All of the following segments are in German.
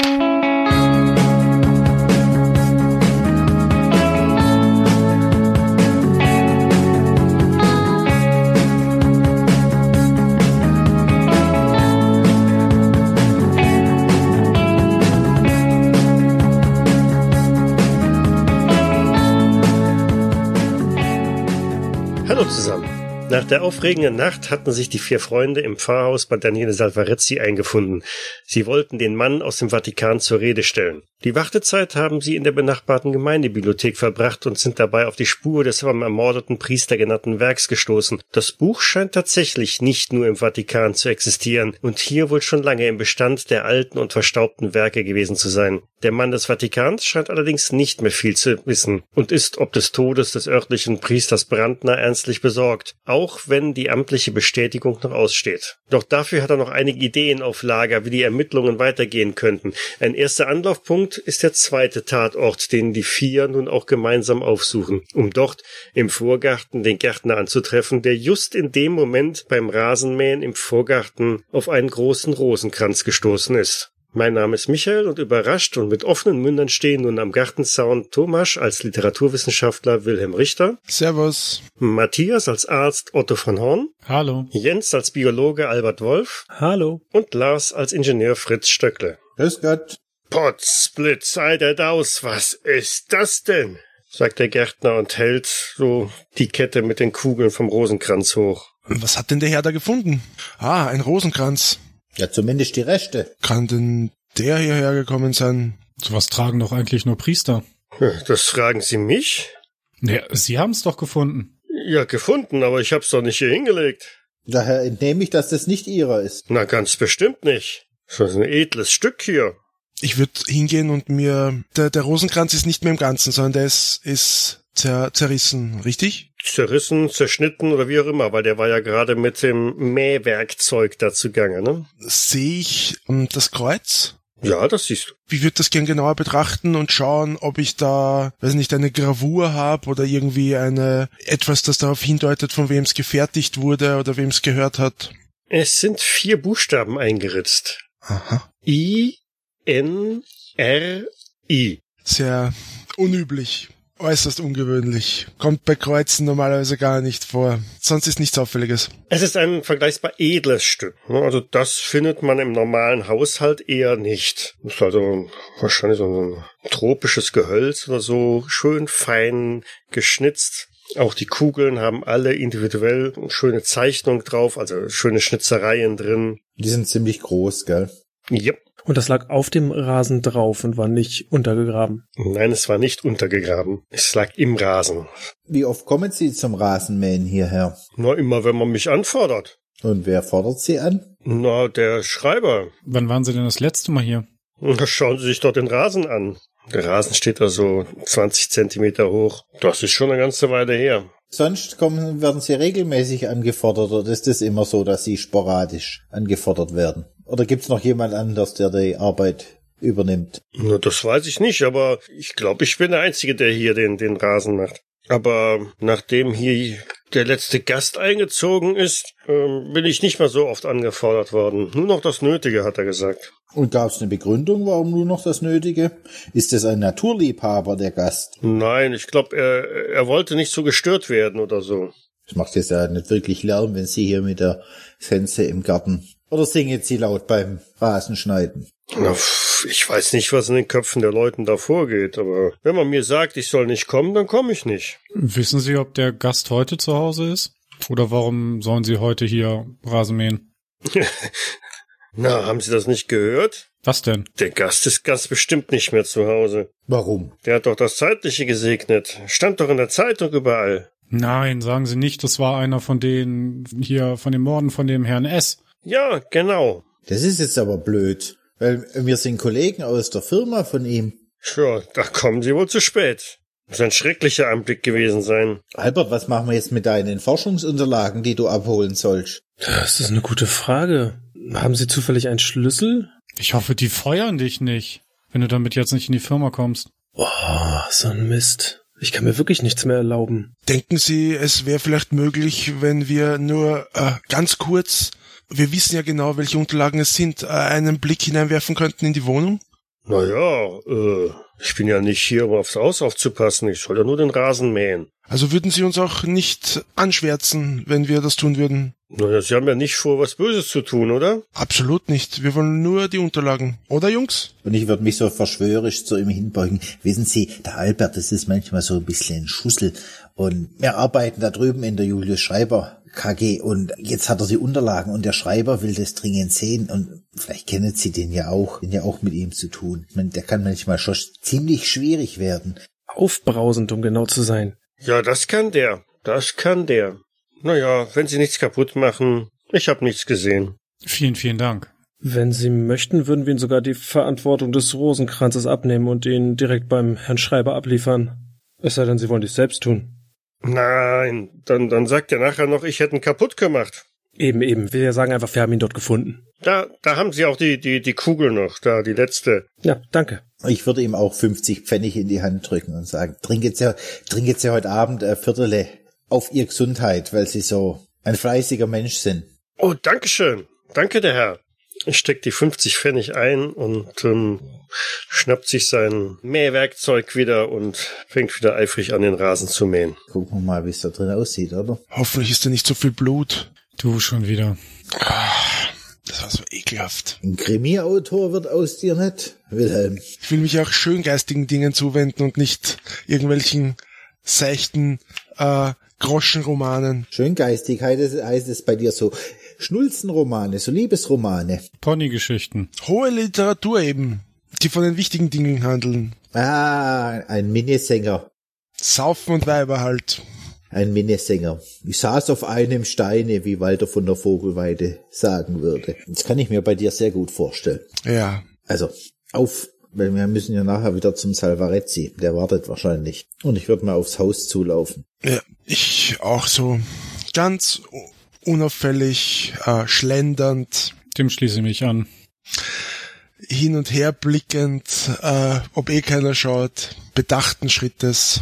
Hallo Nach der aufregenden Nacht hatten sich die vier Freunde im Pfarrhaus bei Daniele Salvarezzi eingefunden. Sie wollten den Mann aus dem Vatikan zur Rede stellen. Die Wartezeit haben sie in der benachbarten Gemeindebibliothek verbracht und sind dabei auf die Spur des vom ermordeten Priester genannten Werks gestoßen. Das Buch scheint tatsächlich nicht nur im Vatikan zu existieren und hier wohl schon lange im Bestand der alten und verstaubten Werke gewesen zu sein. Der Mann des Vatikans scheint allerdings nicht mehr viel zu wissen und ist ob des Todes des örtlichen Priesters Brandner ernstlich besorgt, wenn die amtliche Bestätigung noch aussteht. Doch dafür hat er noch einige Ideen auf Lager, wie die Ermittlungen weitergehen könnten. Ein erster Anlaufpunkt ist der zweite Tatort, den die vier nun auch gemeinsam aufsuchen, um dort im Vorgarten den Gärtner anzutreffen, der just in dem Moment beim Rasenmähen im Vorgarten auf einen großen Rosenkranz gestoßen ist. Mein Name ist Michael und überrascht und mit offenen Mündern stehen nun am Gartenzaun Thomas als Literaturwissenschaftler Wilhelm Richter. Servus. Matthias als Arzt Otto von Horn. Hallo. Jens als Biologe Albert Wolf. Hallo. Und Lars als Ingenieur Fritz Stöckle. Grüß Gott. Potzblitz, sei der Daus, was ist das denn? sagt der Gärtner und hält so die Kette mit den Kugeln vom Rosenkranz hoch. Was hat denn der Herr da gefunden? Ah, ein Rosenkranz. Ja, zumindest die Reste. Kann denn der hierher gekommen sein? Sowas tragen doch eigentlich nur Priester. Das fragen Sie mich? Ja, Sie haben's doch gefunden. Ja, gefunden, aber ich hab's doch nicht hier hingelegt. Daher entnehme ich, dass das nicht ihrer ist. Na, ganz bestimmt nicht. Das ist ein edles Stück hier. Ich würde hingehen und mir... Der, der Rosenkranz ist nicht mehr im Ganzen, sondern der ist, ist zer, zerrissen, richtig? Zerrissen, zerschnitten oder wie auch immer, weil der war ja gerade mit dem Mähwerkzeug dazu gange, ne? Sehe ich ähm, das Kreuz? Ja, das siehst du. Ich würde das gern genauer betrachten und schauen, ob ich da, weiß nicht, eine Gravur habe oder irgendwie eine etwas, das darauf hindeutet, von wem es gefertigt wurde oder wem es gehört hat. Es sind vier Buchstaben eingeritzt. Aha. I, N, R, I. Sehr unüblich. Äußerst ungewöhnlich. Kommt bei Kreuzen normalerweise gar nicht vor. Sonst ist nichts Auffälliges. Es ist ein vergleichsbar edles Stück. ne? Also das findet man im normalen Haushalt eher nicht. Das ist also wahrscheinlich so ein tropisches Gehölz oder so, schön fein geschnitzt. Auch die Kugeln haben alle individuell eine schöne Zeichnung drauf, also schöne Schnitzereien drin. Die sind ziemlich groß, gell? Yep. Und das lag auf dem Rasen drauf und war nicht untergegraben. Nein, es war nicht untergegraben. Es lag im Rasen. Wie oft kommen Sie zum Rasenmähen hierher? Nur immer, wenn man mich anfordert. Und wer fordert Sie an? Na, der Schreiber. Wann waren Sie denn das letzte Mal hier? Na, Schauen Sie sich doch den Rasen an. Der Rasen steht da so 20 Zentimeter hoch. Das ist schon eine ganze Weile her. Sonst kommen, werden Sie regelmäßig angefordert oder ist es immer so, dass Sie sporadisch angefordert werden? Oder gibt's noch jemand anders, der die Arbeit übernimmt? Na, das weiß ich nicht, aber ich glaube, ich bin der Einzige, der hier den, den Rasen macht. Aber nachdem hier der letzte Gast eingezogen ist, ähm, bin ich nicht mehr so oft angefordert worden. Nur noch das Nötige, hat er gesagt. Und gab's eine Begründung, warum nur noch das Nötige? Ist es ein Naturliebhaber, der Gast? Nein, ich glaube, er, er wollte nicht so gestört werden oder so. Das macht jetzt ja nicht wirklich Lärm, wenn Sie hier mit der Sense im Garten. Oder singen Sie laut beim Rasenschneiden? Ich weiß nicht, was in den Köpfen der Leuten da vorgeht, aber wenn man mir sagt, ich soll nicht kommen, dann komme ich nicht. Wissen Sie, ob der Gast heute zu Hause ist? Oder warum sollen Sie heute hier Rasen mähen? Na, haben Sie das nicht gehört? Was denn? Der Gast ist ganz bestimmt nicht mehr zu Hause. Warum? Der hat doch das Zeitliche gesegnet. Stand doch in der Zeitung überall. Nein, sagen Sie nicht, das war einer von denen hier von dem Morden von dem Herrn S. Ja, genau. Das ist jetzt aber blöd, weil wir sind Kollegen aus der Firma von ihm. Tja, da kommen Sie wohl zu spät. Muss ein schrecklicher Anblick gewesen sein. Albert, was machen wir jetzt mit deinen Forschungsunterlagen, die du abholen sollst? Das ist eine gute Frage. Haben Sie zufällig einen Schlüssel? Ich hoffe, die feuern dich nicht, wenn du damit jetzt nicht in die Firma kommst. Oh, so ein Mist. Ich kann mir wirklich nichts mehr erlauben. Denken Sie, es wäre vielleicht möglich, wenn wir nur äh, ganz kurz, wir wissen ja genau, welche Unterlagen es sind, äh, einen Blick hineinwerfen könnten in die Wohnung? Naja, äh, ich bin ja nicht hier, um aufs Haus aufzupassen. Ich soll ja nur den Rasen mähen. Also würden Sie uns auch nicht anschwärzen, wenn wir das tun würden? Naja, Sie haben ja nicht vor, was Böses zu tun, oder? Absolut nicht. Wir wollen nur die Unterlagen. Oder, Jungs? Und ich würde mich so verschwörerisch zu ihm hinbeugen. Wissen Sie, der Albert, das ist manchmal so ein bisschen ein Schussel. Und wir arbeiten da drüben in der Julius Schreiber KG und jetzt hat er die Unterlagen und der Schreiber will das dringend sehen und vielleicht kennen Sie den ja auch, den ja auch mit ihm zu tun. Ich meine, der kann manchmal schon ziemlich schwierig werden. Aufbrausend, um genau zu sein. Ja, das kann der. Das kann der. Naja, wenn Sie nichts kaputt machen, ich habe nichts gesehen. Vielen, vielen Dank. Wenn Sie möchten, würden wir Ihnen sogar die Verantwortung des Rosenkranzes abnehmen und ihn direkt beim Herrn Schreiber abliefern. Es sei denn, Sie wollen dies selbst tun. Nein, dann, dann sagt er nachher noch, ich hätte ihn kaputt gemacht. Eben, eben. Wir sagen einfach, wir haben ihn dort gefunden. Da, da haben Sie auch die, die, die Kugel noch, da, die letzte. Ja, danke. Ich würde ihm auch 50 Pfennig in die Hand drücken und sagen, trink jetzt ja, trink jetzt ja heute Abend ein Viertel auf Ihr Gesundheit, weil Sie so ein fleißiger Mensch sind. Oh, Dankeschön. Danke, der Herr. Ich steck die 50 Pfennig ein und ähm, schnappt sich sein Mähwerkzeug wieder und fängt wieder eifrig an, den Rasen zu mähen. Gucken wir mal, wie es da drin aussieht, oder? Hoffentlich ist da nicht so viel Blut. Du schon wieder. Das war so ekelhaft. Ein Krimi-Autor wird aus dir nicht, Wilhelm. Ich will mich auch schöngeistigen Dingen zuwenden und nicht irgendwelchen seichten äh, Groschenromanen. Schöngeistig heißt es, heißt es bei dir so. Schnulzenromane, so Liebesromane. Ponygeschichten. Hohe Literatur eben, die von den wichtigen Dingen handeln. Ah, ein Minnesänger. Saufen und Weiber halt. Ein Minnesänger. Ich saß auf einem Steine, wie Walter von der Vogelweide sagen würde. Das kann ich mir bei dir sehr gut vorstellen. Ja. Also, auf, weil wir müssen ja nachher wieder zum Salvarezzi. Der wartet wahrscheinlich. Und ich würde mal aufs Haus zulaufen. Ja, ich auch so ganz unauffällig, äh, schlendernd, Dem schließe ich mich an. hin und her blickend, äh, ob eh keiner schaut, bedachten Schrittes,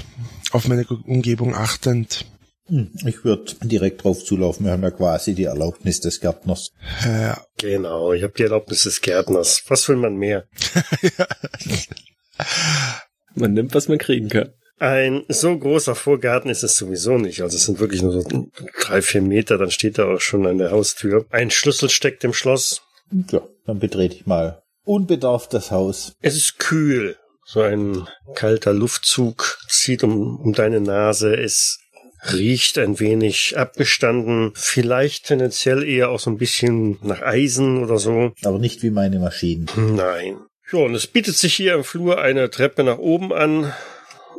auf meine Umgebung achtend. Hm, Ich würde direkt drauf zulaufen. Wir haben ja quasi die Erlaubnis des Gärtners. Äh, Genau, ich habe die Erlaubnis des Gärtners. Was will man mehr? Man nimmt, was man kriegen kann. Ein so großer Vorgarten ist es sowieso nicht. Also es sind wirklich nur so drei, vier Meter, dann steht er auch schon an der Haustür. Ein Schlüssel steckt im Schloss. Ja, dann betrete ich mal unbedarft das Haus. Es ist kühl. So ein kalter Luftzug zieht um, um deine Nase. Es riecht ein wenig abgestanden. Vielleicht tendenziell eher auch so ein bisschen nach Eisen oder so. Aber nicht wie meine Maschinen. Nein. Ja, und es bietet sich hier im Flur eine Treppe nach oben an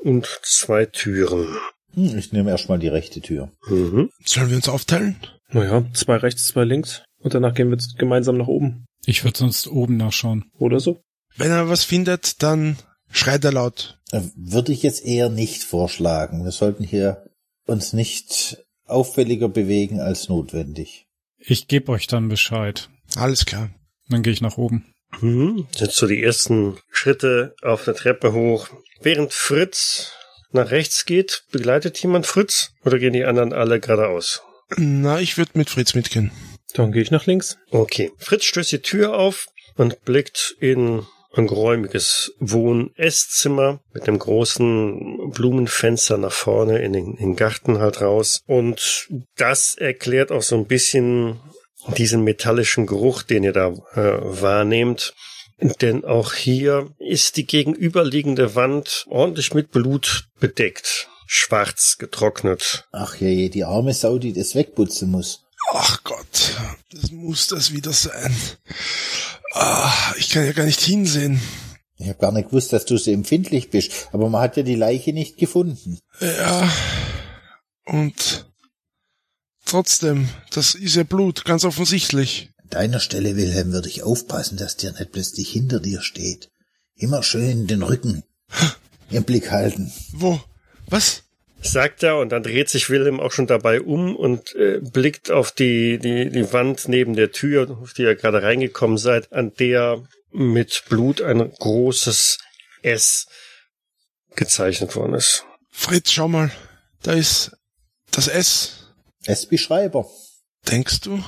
und zwei Türen. Hm, Ich nehme erstmal die rechte Tür. Mhm. sollen wir uns aufteilen? Naja, zwei rechts, zwei links. Und danach gehen wir gemeinsam nach oben. Ich würde sonst oben nachschauen. Oder so. Wenn er was findet, dann schreit er laut. Äh, Würde ich jetzt eher nicht vorschlagen. Wir sollten hier uns nicht auffälliger bewegen als notwendig. Ich gebe euch dann Bescheid. Alles klar. Dann gehe ich nach oben. Mhm. Sind so die ersten Schritte auf der Treppe hoch. Während Fritz nach rechts geht, begleitet jemand Fritz oder gehen die anderen alle geradeaus? Na, ich würde mit Fritz mitgehen. Dann gehe ich nach links. Okay. Fritz stößt die Tür auf und blickt in ein geräumiges Wohn-Esszimmer mit einem großen Blumenfenster nach vorne in den, in den Garten halt raus. Und das erklärt auch so ein bisschen diesen metallischen Geruch, den ihr da äh, wahrnehmt. Denn auch hier ist die gegenüberliegende Wand ordentlich mit Blut bedeckt. Schwarz getrocknet. Ach je, die arme Sau, die das wegputzen muss. Ach Gott, das muss das wieder sein. Ah, ich kann ja gar nicht hinsehen. Ich habe gar nicht gewusst, dass du so empfindlich bist, aber man hat ja die Leiche nicht gefunden. Ja. Und trotzdem, das ist ja Blut, ganz offensichtlich. An deiner Stelle, Wilhelm, würde ich aufpassen, dass der nicht plötzlich hinter dir steht. Immer schön den Rücken im Blick halten. Wo? Was? sagt er und dann dreht sich Wilhelm auch schon dabei um und äh, blickt auf die, die, die Wand neben der Tür, auf die ihr gerade reingekommen seid, an der mit Blut ein großes S gezeichnet worden ist. Fritz, schau mal. Da ist das S. S wie Schreiber. Denkst du?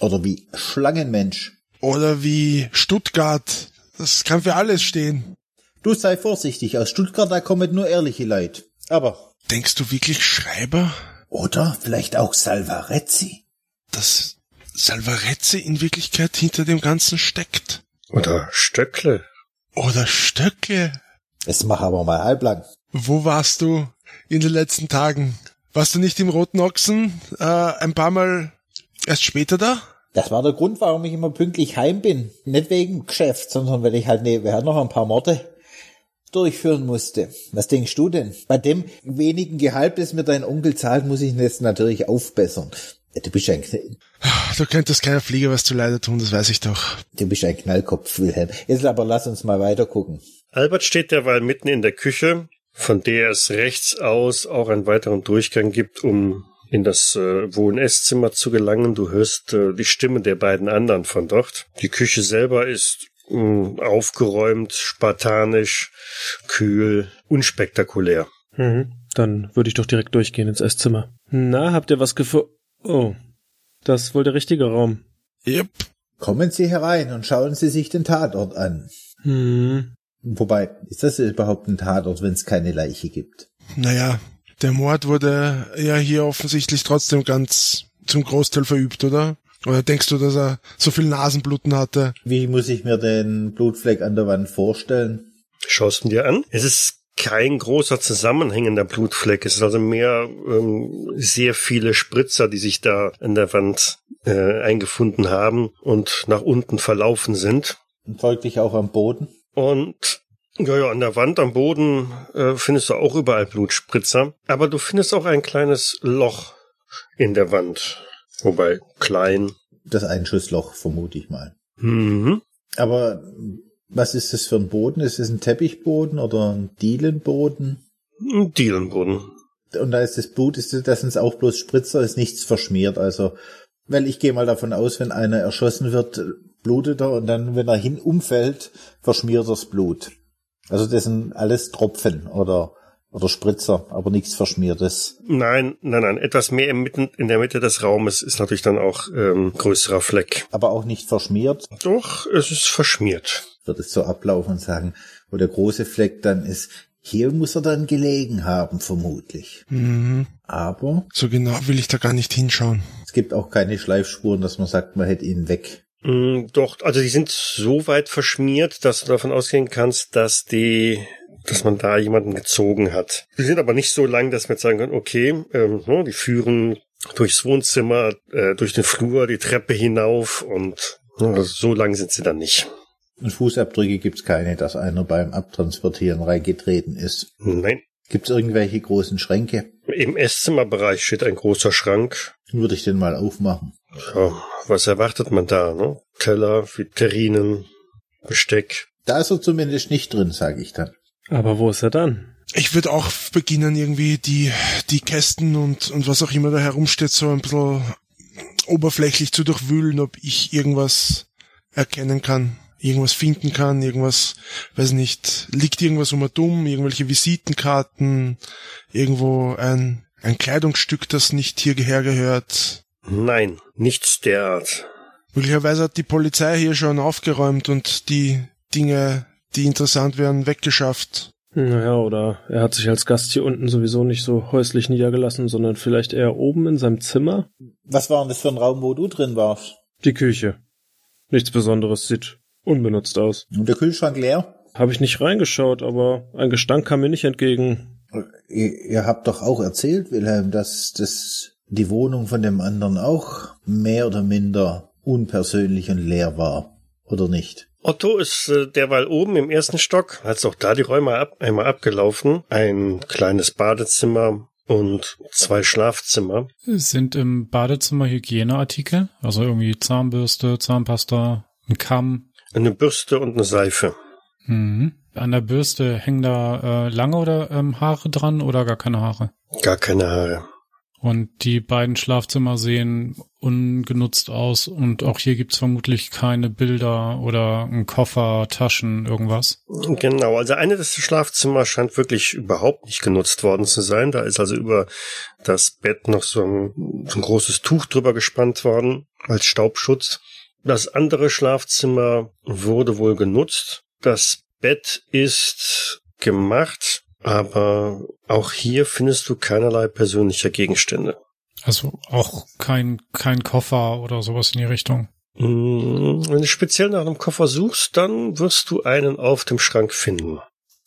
Oder wie Schlangenmensch. Oder wie Stuttgart Das kann für alles stehen. Du sei vorsichtig, aus Stuttgart da kommen nur ehrliche Leute. Aber. Denkst du wirklich Schreiber? Oder vielleicht auch Salvarezzi? Dass Salvarezzi in Wirklichkeit hinter dem Ganzen steckt. Oder Stöckle. Oder Stöcke. Es mach aber mal halblang. Wo warst du in den letzten Tagen? Warst du nicht im Roten Ochsen äh, ein paar Mal erst später da? Das war der Grund, warum ich immer pünktlich heim bin. Nicht wegen Geschäft, sondern weil ich halt nebenher noch ein paar Morde durchführen musste. Was denkst du denn? Bei dem wenigen Gehalt, das mir dein Onkel zahlt, muss ich das natürlich aufbessern. Du bist ein, Knall Du könntest keiner Flieger was zu leider tun, das weiß ich doch. du bist ein Knallkopf, Wilhelm. Jetzt aber lass uns mal weiter gucken. Albert steht derweil mitten in der Küche, von der es rechts aus auch einen weiteren Durchgang gibt, um in das äh, Wohn- Esszimmer zu gelangen. Du hörst äh, die Stimme der beiden anderen von dort. Die Küche selber ist mh, aufgeräumt, spartanisch, kühl, unspektakulär. Mhm. Dann würde ich doch direkt durchgehen ins Esszimmer. Na, habt ihr was gefunden? Oh, das ist wohl der richtige Raum. Yep. Kommen Sie herein und schauen Sie sich den Tatort an. Hm. Wobei, ist das überhaupt ein Tatort, wenn es keine Leiche gibt? Naja, der Mord wurde ja hier offensichtlich trotzdem ganz zum Großteil verübt, oder? Oder denkst du, dass er so viel Nasenbluten hatte? Wie muss ich mir den Blutfleck an der Wand vorstellen? Schaust ihn dir an? Es ist kein großer zusammenhängender Blutfleck. Es ist also mehr ähm, sehr viele Spritzer, die sich da an der Wand äh, eingefunden haben und nach unten verlaufen sind. Und folglich auch am Boden? Und ja, ja, an der Wand, am Boden äh, findest du auch überall Blutspritzer. Aber du findest auch ein kleines Loch in der Wand. Wobei klein. Das Einschussloch, vermute ich mal. Mhm. Aber was ist das für ein Boden? Ist es ein Teppichboden oder ein Dielenboden? Ein Dielenboden. Und da ist das Blut, ist das, das sind auch bloß Spritzer, ist nichts verschmiert. Also, weil ich gehe mal davon aus, wenn einer erschossen wird, blutet er und dann, wenn er hin umfällt, verschmiert das Blut. Also das sind alles Tropfen oder oder Spritzer, aber nichts Verschmiertes. Nein, nein, nein. Etwas mehr im Mitten, in der Mitte des Raumes ist natürlich dann auch ähm, größerer Fleck. Aber auch nicht verschmiert, Doch, es ist verschmiert. wird es so ablaufen und sagen, wo der große Fleck dann ist, hier muss er dann gelegen haben, vermutlich. Mhm. Aber So genau will ich da gar nicht hinschauen. Es gibt auch keine Schleifspuren, dass man sagt, man hätte ihn weg. Mm, doch, also die sind so weit verschmiert, dass du davon ausgehen kannst, dass die, dass man da jemanden gezogen hat. Die sind aber nicht so lang, dass man sagen kann, okay, ähm, ne, die führen durchs Wohnzimmer, äh, durch den Flur, die Treppe hinauf und ne, also so lang sind sie dann nicht. Und Fußabdrücke gibt's keine, dass einer beim Abtransportieren reingetreten ist. Nein. Gibt's irgendwelche großen Schränke? Im Esszimmerbereich steht ein großer Schrank. Würde ich den mal aufmachen. Ja, was erwartet man da? Ne? Teller, Vitrinen, Besteck. Da ist er zumindest nicht drin, sage ich dann. Aber wo ist er dann? Ich würde auch beginnen, irgendwie die, die Kästen und, und was auch immer da herumsteht, so ein bisschen oberflächlich zu durchwühlen, ob ich irgendwas erkennen kann, irgendwas finden kann, irgendwas, weiß nicht, liegt irgendwas um und um, irgendwelche Visitenkarten, irgendwo ein, ein Kleidungsstück, das nicht hierher gehört. Nein, nichts derart. Möglicherweise hat die Polizei hier schon aufgeräumt und die Dinge, die interessant wären, weggeschafft. Naja, oder er hat sich als Gast hier unten sowieso nicht so häuslich niedergelassen, sondern vielleicht eher oben in seinem Zimmer. Was war denn das für ein Raum, wo du drin warst? Die Küche. Nichts Besonderes, sieht unbenutzt aus. Und der Kühlschrank leer? Habe ich nicht reingeschaut, aber ein Gestank kam mir nicht entgegen. Ihr, ihr habt doch auch erzählt, Wilhelm, dass das die Wohnung von dem anderen auch mehr oder minder unpersönlich und leer war, oder nicht? Otto ist äh, derweil oben im ersten Stock, hat auch da die Räume ab, einmal abgelaufen. Ein kleines Badezimmer und zwei Schlafzimmer. Sind im Badezimmer Hygieneartikel, also irgendwie Zahnbürste, Zahnpasta, ein Kamm. Eine Bürste und eine Seife. Mhm. An der Bürste hängen da äh, lange oder ähm, Haare dran oder gar keine Haare? Gar keine Haare. Und die beiden Schlafzimmer sehen ungenutzt aus und auch hier gibt's vermutlich keine Bilder oder einen Koffer, Taschen, irgendwas. Genau, also eine des Schlafzimmers scheint wirklich überhaupt nicht genutzt worden zu sein. Da ist also über das Bett noch so ein, so ein großes Tuch drüber gespannt worden als Staubschutz. Das andere Schlafzimmer wurde wohl genutzt. Das Bett ist gemacht, aber auch hier findest du keinerlei persönlicher Gegenstände. Also auch kein, kein Koffer oder sowas in die Richtung. Mm, Wenn du speziell nach einem Koffer suchst, dann wirst du einen auf dem Schrank finden.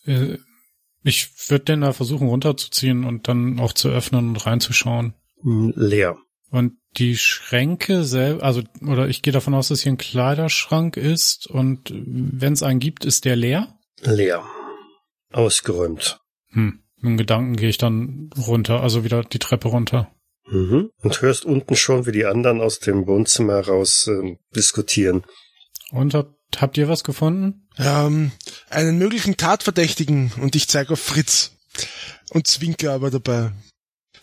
Äh, Ich würde den da versuchen runterzuziehen und dann auch zu öffnen und reinzuschauen. Mm, Leer. Und die Schränke selber, also, oder ich gehe davon aus, dass hier ein Kleiderschrank ist und wenn es einen gibt, ist der leer? Leer. Ausgeräumt. Hm. Mit dem Gedanken gehe ich dann runter, also wieder die Treppe runter. Mhm. Und hörst unten schon, wie die anderen aus dem Wohnzimmer heraus ähm, diskutieren. Und habt, habt ihr was gefunden? Ähm, einen möglichen Tatverdächtigen und ich zeige auf Fritz. Und zwinker aber dabei.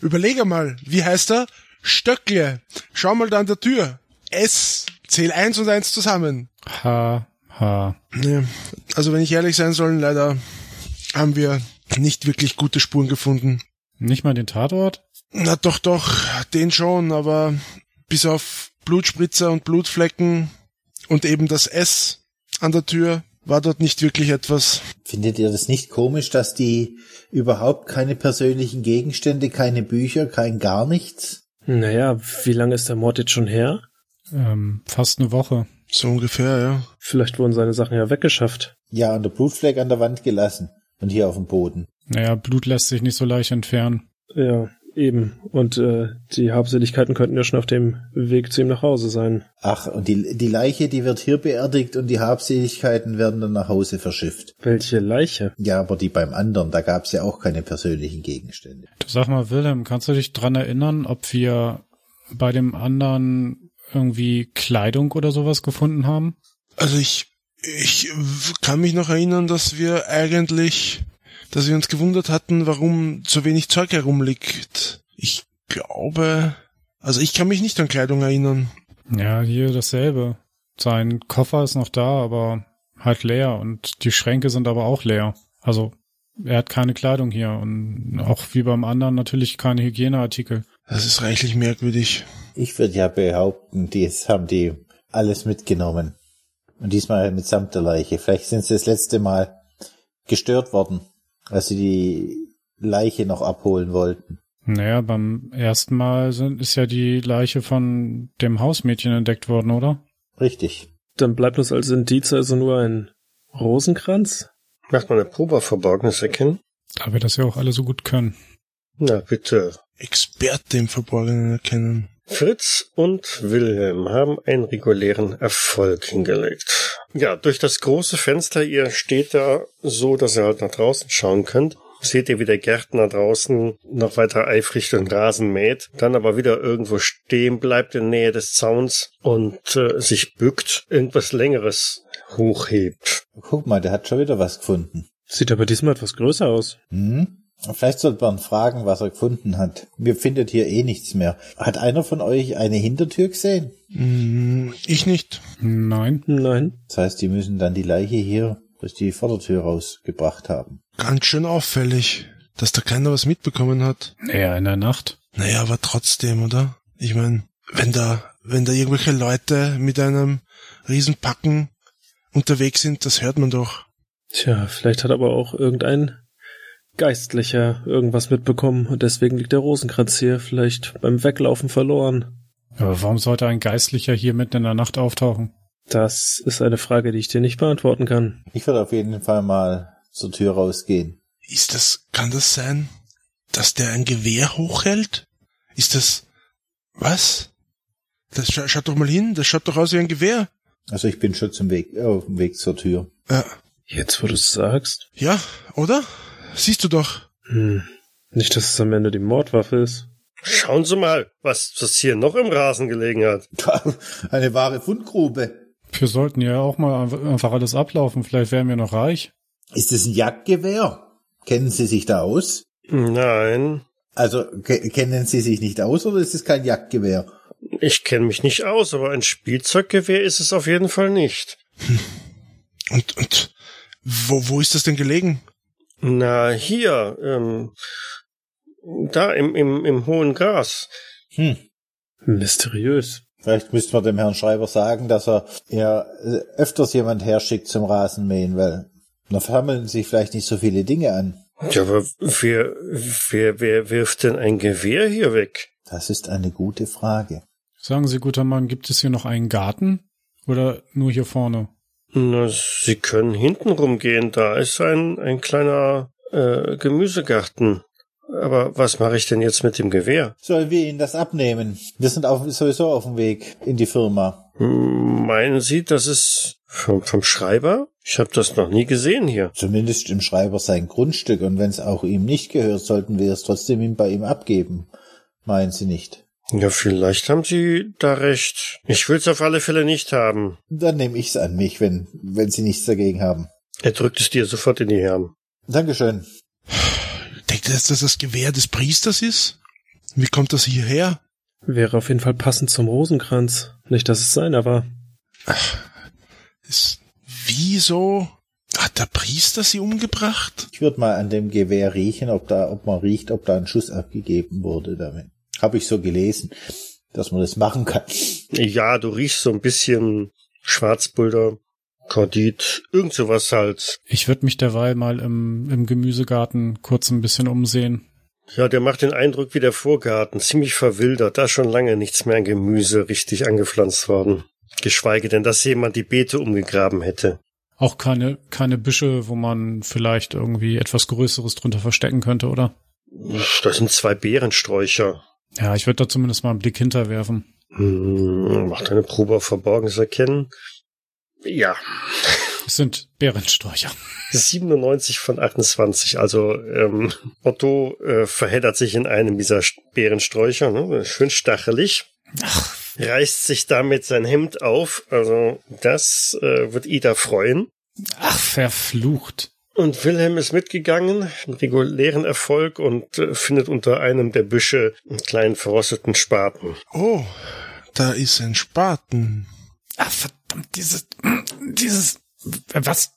Überlege mal, wie heißt er? Stöckle. Schau mal da an der Tür. S. Zähl eins und eins zusammen. Ha, ha. Ja, also wenn ich ehrlich sein soll, leider haben wir nicht wirklich gute Spuren gefunden. Nicht mal den Tatort? Na doch, doch, den schon, aber bis auf Blutspritzer und Blutflecken und eben das S an der Tür war dort nicht wirklich etwas. Findet ihr das nicht komisch, dass die überhaupt keine persönlichen Gegenstände, keine Bücher, kein gar nichts? Naja, wie lange ist der Mord jetzt schon her? Ähm, fast eine Woche. So ungefähr, ja. Vielleicht wurden seine Sachen ja weggeschafft. Ja, und der Blutfleck an der Wand gelassen. Und hier auf dem Boden. Naja, Blut lässt sich nicht so leicht entfernen. Ja, eben. Und äh, die Habseligkeiten könnten ja schon auf dem Weg zu ihm nach Hause sein. Ach, und die, die Leiche, die wird hier beerdigt und die Habseligkeiten werden dann nach Hause verschifft. Welche Leiche? Ja, aber die beim anderen, da gab's ja auch keine persönlichen Gegenstände. Du sag mal, Wilhelm, kannst du dich dran erinnern, ob wir bei dem anderen irgendwie Kleidung oder sowas gefunden haben? Also ich, ich kann mich noch erinnern, dass wir eigentlich, dass wir uns gewundert hatten, warum so wenig Zeug herumliegt. Ich glaube, also ich kann mich nicht an Kleidung erinnern. Ja, hier dasselbe. Sein Koffer ist noch da, aber halt leer und die Schränke sind aber auch leer. Also er hat keine Kleidung hier und auch wie beim anderen natürlich keine Hygieneartikel. Das ist reichlich merkwürdig. Ich würde ja behaupten, die haben die alles mitgenommen. Und diesmal mitsamt der Leiche. Vielleicht sind sie das letzte Mal gestört worden, als sie die Leiche noch abholen wollten. Naja, beim ersten Mal sind, ist ja die Leiche von dem Hausmädchen entdeckt worden, oder? Richtig. Dann bleibt uns als Indiz also nur ein Rosenkranz? Macht mal eine Probe auf Verborgenes erkennen. Da wir das ja auch alle so gut können. Na bitte. Experte im Verborgenen erkennen. Fritz und Wilhelm haben einen regulären Erfolg hingelegt. Ja, durch das große Fenster, ihr steht da so, dass ihr halt nach draußen schauen könnt. Seht ihr, wie der Gärtner draußen noch weiter eifrig den Rasen mäht, dann aber wieder irgendwo stehen bleibt in Nähe des Zauns und äh, sich bückt, irgendwas Längeres hochhebt. Guck mal, der hat schon wieder was gefunden. Sieht aber diesmal etwas größer aus. Hm? Vielleicht sollte man fragen, was er gefunden hat. Mir findet hier eh nichts mehr. Hat einer von euch eine Hintertür gesehen? Hm, ich nicht. Nein. Nein. Das heißt, die müssen dann die Leiche hier durch die Vordertür rausgebracht haben. Ganz schön auffällig, dass da keiner was mitbekommen hat. Naja, in der Nacht. Naja, aber trotzdem, oder? Ich mein, wenn da, wenn da irgendwelche Leute mit einem Riesenpacken unterwegs sind, das hört man doch. Tja, vielleicht hat aber auch irgendein Geistlicher irgendwas mitbekommen und deswegen liegt der Rosenkranz hier vielleicht beim Weglaufen verloren. Aber warum sollte ein Geistlicher hier mitten in der Nacht auftauchen? Das ist eine Frage, die ich dir nicht beantworten kann. Ich würde auf jeden Fall mal zur Tür rausgehen. Ist das, kann das sein, dass der ein Gewehr hochhält? Ist das, was? Das scha schaut doch mal hin, das schaut doch aus wie ein Gewehr. Also ich bin schon zum Weg, äh, auf dem Weg zur Tür. Äh, Jetzt, wo du es sagst. ja, oder? Siehst du doch. Hm. Nicht, dass es am Ende die Mordwaffe ist. Schauen Sie mal, was das hier noch im Rasen gelegen hat. Eine wahre Fundgrube. Wir sollten ja auch mal einfach alles ablaufen. Vielleicht wären wir noch reich. Ist es ein Jagdgewehr? Kennen Sie sich da aus? Nein, Also ke kennen Sie sich nicht aus oder ist es kein Jagdgewehr? ich kenne mich nicht aus, aber ein Spielzeuggewehr ist es auf jeden Fall nicht. Und, und, wo, wo ist das denn gelegen? Na, hier, ähm, da im, im, im hohen Gras. Hm. Mysteriös. Vielleicht müsste man dem Herrn Schreiber sagen, dass er eher äh, öfters jemand herschickt zum Rasenmähen, weil da versammeln sich vielleicht nicht so viele Dinge an. Ja, aber wer, wer, wer wirft denn ein Gewehr hier weg? Das ist eine gute Frage. Sagen Sie, guter Mann, gibt es hier noch einen Garten? Oder nur hier vorne? Na, Sie können hinten rumgehen, da ist ein, ein kleiner äh, Gemüsegarten. Aber was mache ich denn jetzt mit dem Gewehr? Sollen wir Ihnen das abnehmen? Wir sind auf, sowieso auf dem Weg in die Firma. Meinen Sie, das ist vom, vom Schreiber? Ich habe das noch nie gesehen hier. Zumindest im Schreiber sein Grundstück und wenn es auch ihm nicht gehört, sollten wir es trotzdem ihm bei ihm abgeben. Meinen Sie nicht? Ja, vielleicht haben Sie da recht. Ich will's auf alle Fälle nicht haben. Dann nehme ich's an mich, wenn, wenn Sie nichts dagegen haben. Er drückt es dir sofort in die Herren. Dankeschön. Denkt ihr, dass das das Gewehr des Priesters ist? Wie kommt das hierher? Wäre auf jeden Fall passend zum Rosenkranz. Nicht, dass es seiner war. Ist, wieso hat der Priester sie umgebracht? Ich würde mal an dem Gewehr riechen, ob da, ob man riecht, ob da ein Schuss abgegeben wurde damit. Habe ich so gelesen, dass man das machen kann. Ja, du riechst so ein bisschen Schwarzpulver, Kordit, irgend sowas halt. Ich würde mich derweil mal im, im Gemüsegarten kurz ein bisschen umsehen. Ja, der macht den Eindruck wie der Vorgarten, ziemlich verwildert, da ist schon lange nichts mehr an Gemüse richtig angepflanzt worden. Geschweige denn, dass jemand die Beete umgegraben hätte. Auch keine, keine Büsche, wo man vielleicht irgendwie etwas Größeres drunter verstecken könnte, oder? Das sind zwei Beerensträucher. Ja, ich würde da zumindest mal einen Blick hinterwerfen. Hm, macht eine Probe auf Verborgenes erkennen. Ja, Es sind Bärensträucher. 97 von 28. Also ähm, Otto äh, verheddert sich in einem dieser St- Beerensträucher, ne? schön stachelig. Reißt sich damit sein Hemd auf. Also das äh, wird Ida freuen. Ach, verflucht. Und Wilhelm ist mitgegangen, einen regulären Erfolg und äh, findet unter einem der Büsche einen kleinen verrosteten Spaten. Oh, da ist ein Spaten. Ach, verdammt, dieses, dieses, was,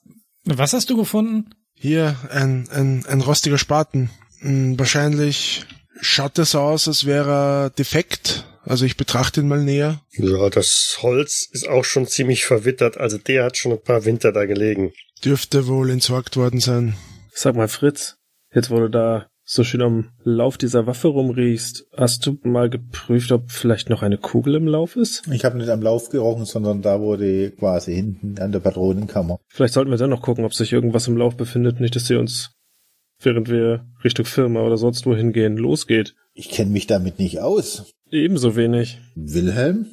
was hast du gefunden? Hier ein, ein, ein rostiger Spaten. Hm, Wahrscheinlich schaut es aus, als wäre er defekt. Also ich betrachte ihn mal näher. Ja, das Holz ist auch schon ziemlich verwittert, also der hat schon ein paar Winter da gelegen. Dürfte wohl entsorgt worden sein. Sag mal, Fritz, jetzt wo du da so schön am Lauf dieser Waffe rumriechst, hast du mal geprüft, ob vielleicht noch eine Kugel im Lauf ist? Ich habe nicht am Lauf gerochen, sondern da wurde quasi hinten an der Patronenkammer. Vielleicht sollten wir dann noch gucken, ob sich irgendwas im Lauf befindet, nicht, dass sie uns, während wir Richtung Firma oder sonst wo hingehen, losgeht. Ich kenne mich damit nicht aus. Ebenso wenig. Wilhelm?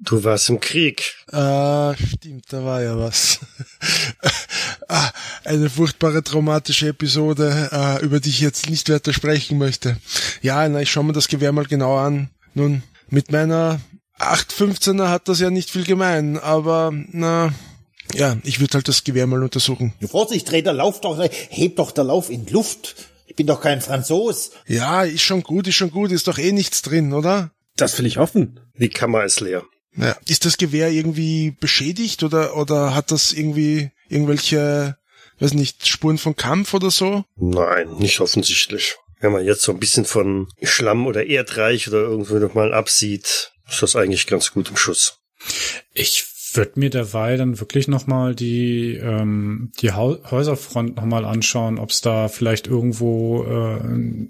Du warst im Krieg. Ah, stimmt, da war ja was. ah, eine furchtbare traumatische Episode, äh, über die ich jetzt nicht weiter sprechen möchte. Ja, na, ich schaue mir das Gewehr mal genau an. Nun, mit meiner 815er hat das ja nicht viel gemein, aber na, ja, ich würde halt das Gewehr mal untersuchen. Vorsicht, dreh der Lauf doch, heb doch der Lauf in Luft. Ich bin doch kein Franzos. Ja, ist schon gut, ist schon gut, ist doch eh nichts drin, oder? Das will ich hoffen. Die Kammer ist leer. Ja. Ist das Gewehr irgendwie beschädigt oder, oder hat das irgendwie irgendwelche, weiß nicht, Spuren von Kampf oder so? Nein, nicht offensichtlich. Wenn man jetzt so ein bisschen von Schlamm oder Erdreich oder irgendwo noch mal absieht, ist das eigentlich ganz gut im Schuss. Ich würde mir derweil dann wirklich nochmal die, ähm, die Häuserfront nochmal anschauen, ob es da vielleicht irgendwo äh,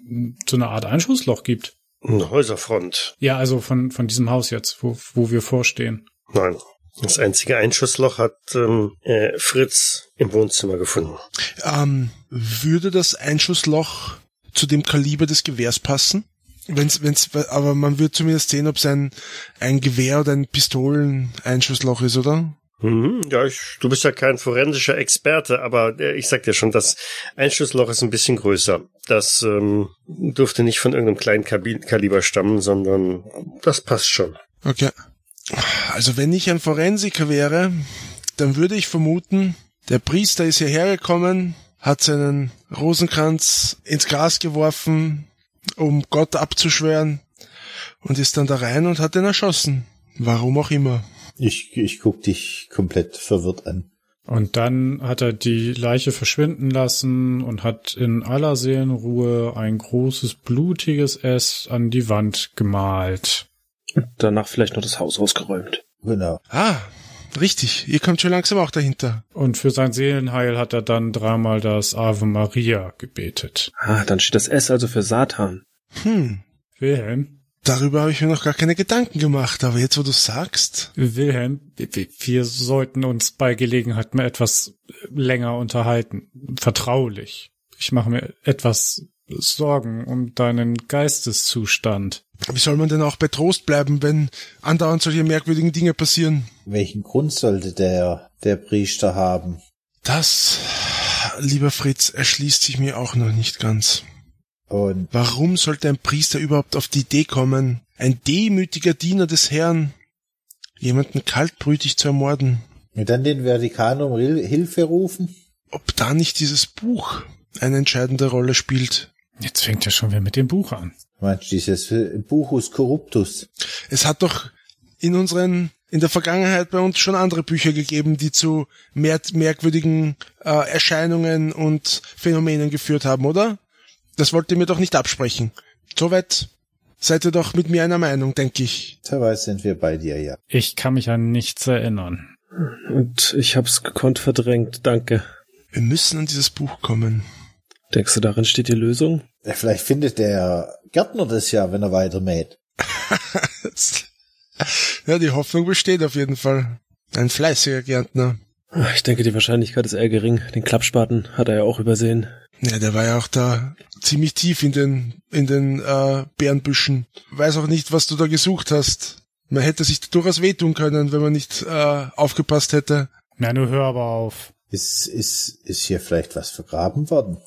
so eine Art Einschussloch gibt. Eine Häuserfront. Ja, also von, von diesem Haus jetzt, wo, wo wir vorstehen. Nein. Das einzige Einschussloch hat ähm, äh, Fritz im Wohnzimmer gefunden. Ähm, würde das Einschussloch zu dem Kaliber des Gewehrs passen? Wenn's, wenn's, aber man wird zumindest sehen, ob es ein, ein Gewehr oder ein Pistoleneinschussloch ist, oder? Mhm, ja, ich, du bist ja kein forensischer Experte, aber äh, ich sag dir schon, das Einschussloch ist ein bisschen größer. Das ähm, dürfte nicht von irgendeinem kleinen Kabi Kaliber stammen, sondern das passt schon. Okay. Also wenn ich ein Forensiker wäre, dann würde ich vermuten, der Priester ist hierher gekommen, hat seinen Rosenkranz ins Gras geworfen, um Gott abzuschwören, und ist dann da rein und hat ihn erschossen. Warum auch immer. Ich, ich guck dich komplett verwirrt an. Und dann hat er die Leiche verschwinden lassen und hat in aller Seelenruhe ein großes blutiges S an die Wand gemalt. Und danach vielleicht noch das Haus ausgeräumt. Genau. Ah, richtig. Ihr kommt schon langsam auch dahinter. Und für sein Seelenheil hat er dann dreimal das Ave Maria gebetet. Ah, dann steht das S also für Satan. Hm, Wilhelm, darüber habe ich mir noch gar keine Gedanken gemacht, aber jetzt, wo du sagst, Wilhelm, wir- wir sollten uns bei Gelegenheit mal etwas länger unterhalten. Vertraulich. Ich mache mir etwas Sorgen um deinen Geisteszustand. wie soll man denn auch bei Trost bleiben, wenn andauernd solche merkwürdigen Dinge passieren? Welchen Grund sollte der, der Priester haben? Das, lieber Fritz, erschließt sich mir auch noch nicht ganz. Und Warum sollte ein Priester überhaupt auf die Idee kommen, ein demütiger Diener des Herrn, jemanden kaltbrütig zu ermorden? und dann den Vatikan um Hil- Hilfe rufen? Ob da nicht dieses Buch eine entscheidende Rolle spielt? Jetzt fängt er schon wieder mit dem Buch an. Meinst du dieses äh, Buchus Corruptus? Es hat doch in unseren, in der Vergangenheit bei uns schon andere Bücher gegeben, die zu mer merkwürdigen äh, Erscheinungen und Phänomenen geführt haben, oder? Das wollt ihr mir doch nicht absprechen. Soweit seid ihr doch mit mir einer Meinung, denke ich. Soweit sind wir bei dir, ja. Ich kann mich an nichts erinnern. Und ich hab's gekonnt verdrängt, danke. Wir müssen an dieses Buch kommen. Denkst du, darin steht die Lösung? Ja, Vielleicht findet der Gärtner das ja, wenn er weiter mäht. ja, die Hoffnung besteht auf jeden Fall. Ein fleißiger Gärtner. Ich denke, die Wahrscheinlichkeit ist eher gering. Den Klappspaten hat er ja auch übersehen. Ja, der war ja auch da ziemlich tief in den, in den äh, Bärenbüschen. Weiß auch nicht, was du da gesucht hast. Man hätte sich durchaus wehtun können, wenn man nicht äh, aufgepasst hätte. Na, du hör aber auf. Ist, ist, ist hier vielleicht was vergraben worden?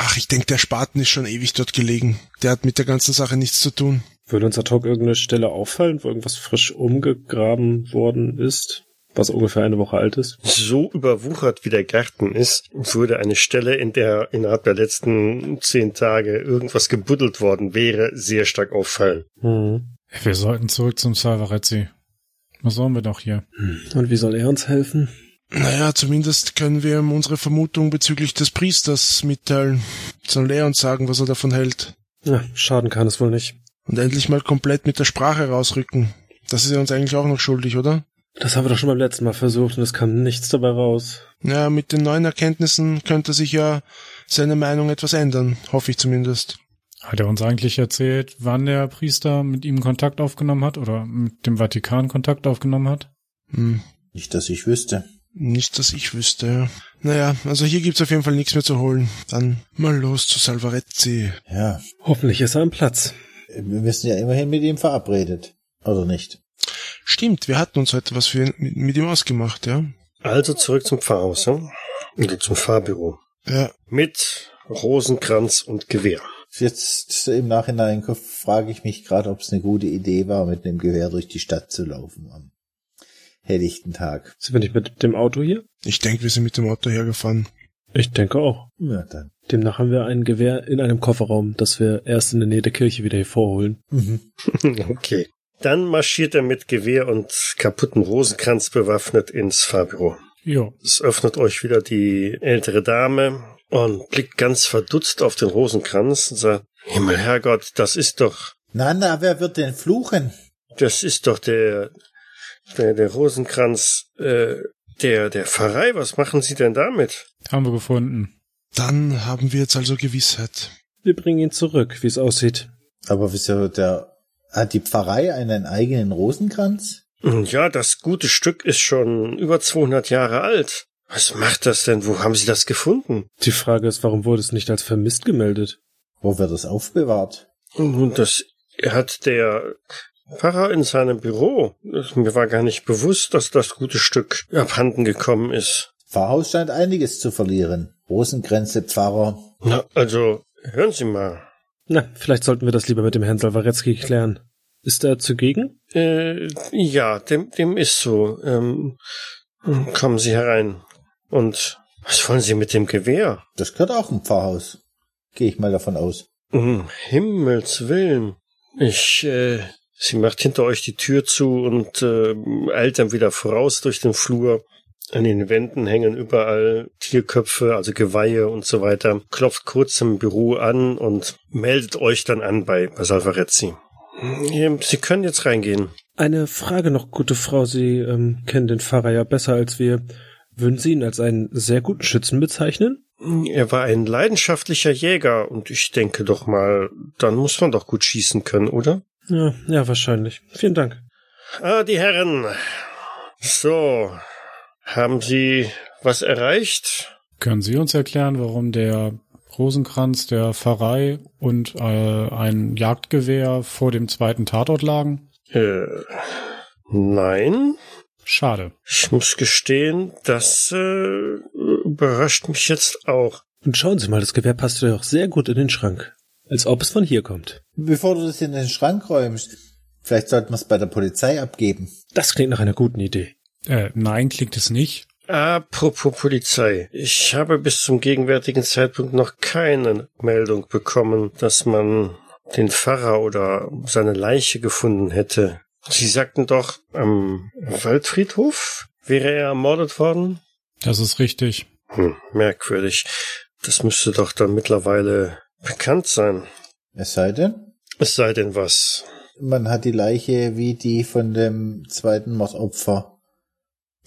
Ach, ich denke, der Spaten ist schon ewig dort gelegen. Der hat mit der ganzen Sache nichts zu tun. Würde uns ad hoc irgendeine Stelle auffallen, wo irgendwas frisch umgegraben worden ist? Was ungefähr eine Woche alt ist? So überwuchert wie der Garten ist, würde eine Stelle, in der innerhalb der letzten zehn Tage irgendwas gebuddelt worden wäre, sehr stark auffallen. Hm. Wir sollten zurück zum Salvarezzi. Was sollen wir doch hier? Und wie soll er uns helfen? Naja, zumindest können wir ihm unsere Vermutung bezüglich des Priesters mitteilen. Soll er uns sagen, was er davon hält. Ja, schaden kann es wohl nicht. Und endlich mal komplett mit der Sprache rausrücken. Das ist er uns eigentlich auch noch schuldig, oder? Das haben wir doch schon beim letzten Mal versucht und es kam nichts dabei raus. Ja, mit den neuen Erkenntnissen könnte sich ja seine Meinung etwas ändern. Hoffe ich zumindest. Hat er uns eigentlich erzählt, wann der Priester mit ihm Kontakt aufgenommen hat oder mit dem Vatikan Kontakt aufgenommen hat? Hm. Nicht, dass ich wüsste. Nicht, dass ich wüsste. ja. Naja, also hier gibt's auf jeden Fall nichts mehr zu holen. Dann mal los zu Salvarezzi. Ja, Hoffentlich ist er am Platz. wir sind ja immerhin mit ihm verabredet. Oder nicht? Stimmt, wir hatten uns heute was für ihn, mit, mit ihm ausgemacht, ja? Also zurück zum Pfarrhaus, ja? Oder zum Fahrbüro. Ja, Mit Rosenkranz und Gewehr. Jetzt im Nachhinein frage ich mich gerade, ob es eine gute Idee war, mit einem Gewehr durch die Stadt zu laufen am helllichten Tag. Sind wir nicht mit dem Auto hier? ich denke, wir sind mit dem Auto hergefahren. Ich denke auch. Ja, dann. Demnach haben wir ein Gewehr in einem Kofferraum, das wir erst in der Nähe der Kirche wieder hervorholen. Mhm. okay. Dann marschiert er mit Gewehr und kaputten Rosenkranz bewaffnet ins Fahrbüro. Jo. Es öffnet euch wieder die ältere Dame und blickt ganz verdutzt auf den Rosenkranz und sagt, Himmel, Herrgott, das ist doch, Na, na, wer wird denn fluchen? das ist doch der, der, der Rosenkranz, äh, der, der Pfarrei. Was machen Sie denn damit? Haben wir gefunden. Dann haben wir jetzt also Gewissheit. Wir bringen ihn zurück, wie es aussieht. Aber wieso der, hat die Pfarrei einen eigenen Rosenkranz? Ja, das gute Stück ist schon über 200 Jahre alt. Was macht das denn? Wo haben Sie das gefunden? Die Frage ist, warum wurde es nicht als vermisst gemeldet? Wo wird es aufbewahrt? Nun, das hat der Pfarrer in seinem Büro. Mir war gar nicht bewusst, dass das gute Stück abhanden gekommen ist. Pfarrhaus scheint einiges zu verlieren. Rosenkränze, Pfarrer. Na, also, hören Sie mal. Na, vielleicht sollten wir das lieber mit dem Herrn Salwarecki klären. Ist er zugegen? Äh, ja, dem, dem ist so. Ähm, kommen Sie herein. Und was wollen Sie mit dem Gewehr? Das gehört auch im Pfarrhaus. Gehe ich mal davon aus. Um Himmels Willen. Ich, äh, sie macht hinter euch die Tür zu und äh, eilt dann wieder voraus durch den Flur. An den Wänden hängen überall Tierköpfe, also Geweihe und so weiter. Klopft kurz im Büro an und meldet euch dann an bei, bei Salvarezzi. Sie können jetzt reingehen. Eine Frage noch, gute Frau. Sie ähm, kennen den Pfarrer ja besser als wir. Würden Sie ihn als einen sehr guten Schützen bezeichnen? Er war ein leidenschaftlicher Jäger und ich denke doch mal, dann muss man doch gut schießen können, oder? Ja, ja, wahrscheinlich. Vielen Dank. Ah, die Herren. So. Haben Sie was erreicht? Können Sie uns erklären, warum der Rosenkranz der Pfarrei und äh, ein Jagdgewehr vor dem zweiten Tatort lagen? Äh, nein. Schade. Ich muss gestehen, das äh, überrascht mich jetzt auch. Und schauen Sie mal, das Gewehr passt doch sehr gut in den Schrank. Als ob es von hier kommt. Bevor du das in den Schrank räumst, vielleicht sollten wir es bei der Polizei abgeben. Das klingt nach einer guten Idee. Äh, nein, klingt es nicht. Apropos Polizei. Ich habe bis zum gegenwärtigen Zeitpunkt noch keine Meldung bekommen, dass man den Pfarrer oder seine Leiche gefunden hätte. Sie sagten doch, am Waldfriedhof wäre er ermordet worden? Das ist richtig. Hm, merkwürdig. Das müsste doch dann mittlerweile bekannt sein. Es sei denn, Es sei denn was. man hat die Leiche wie die von dem zweiten Mordopfer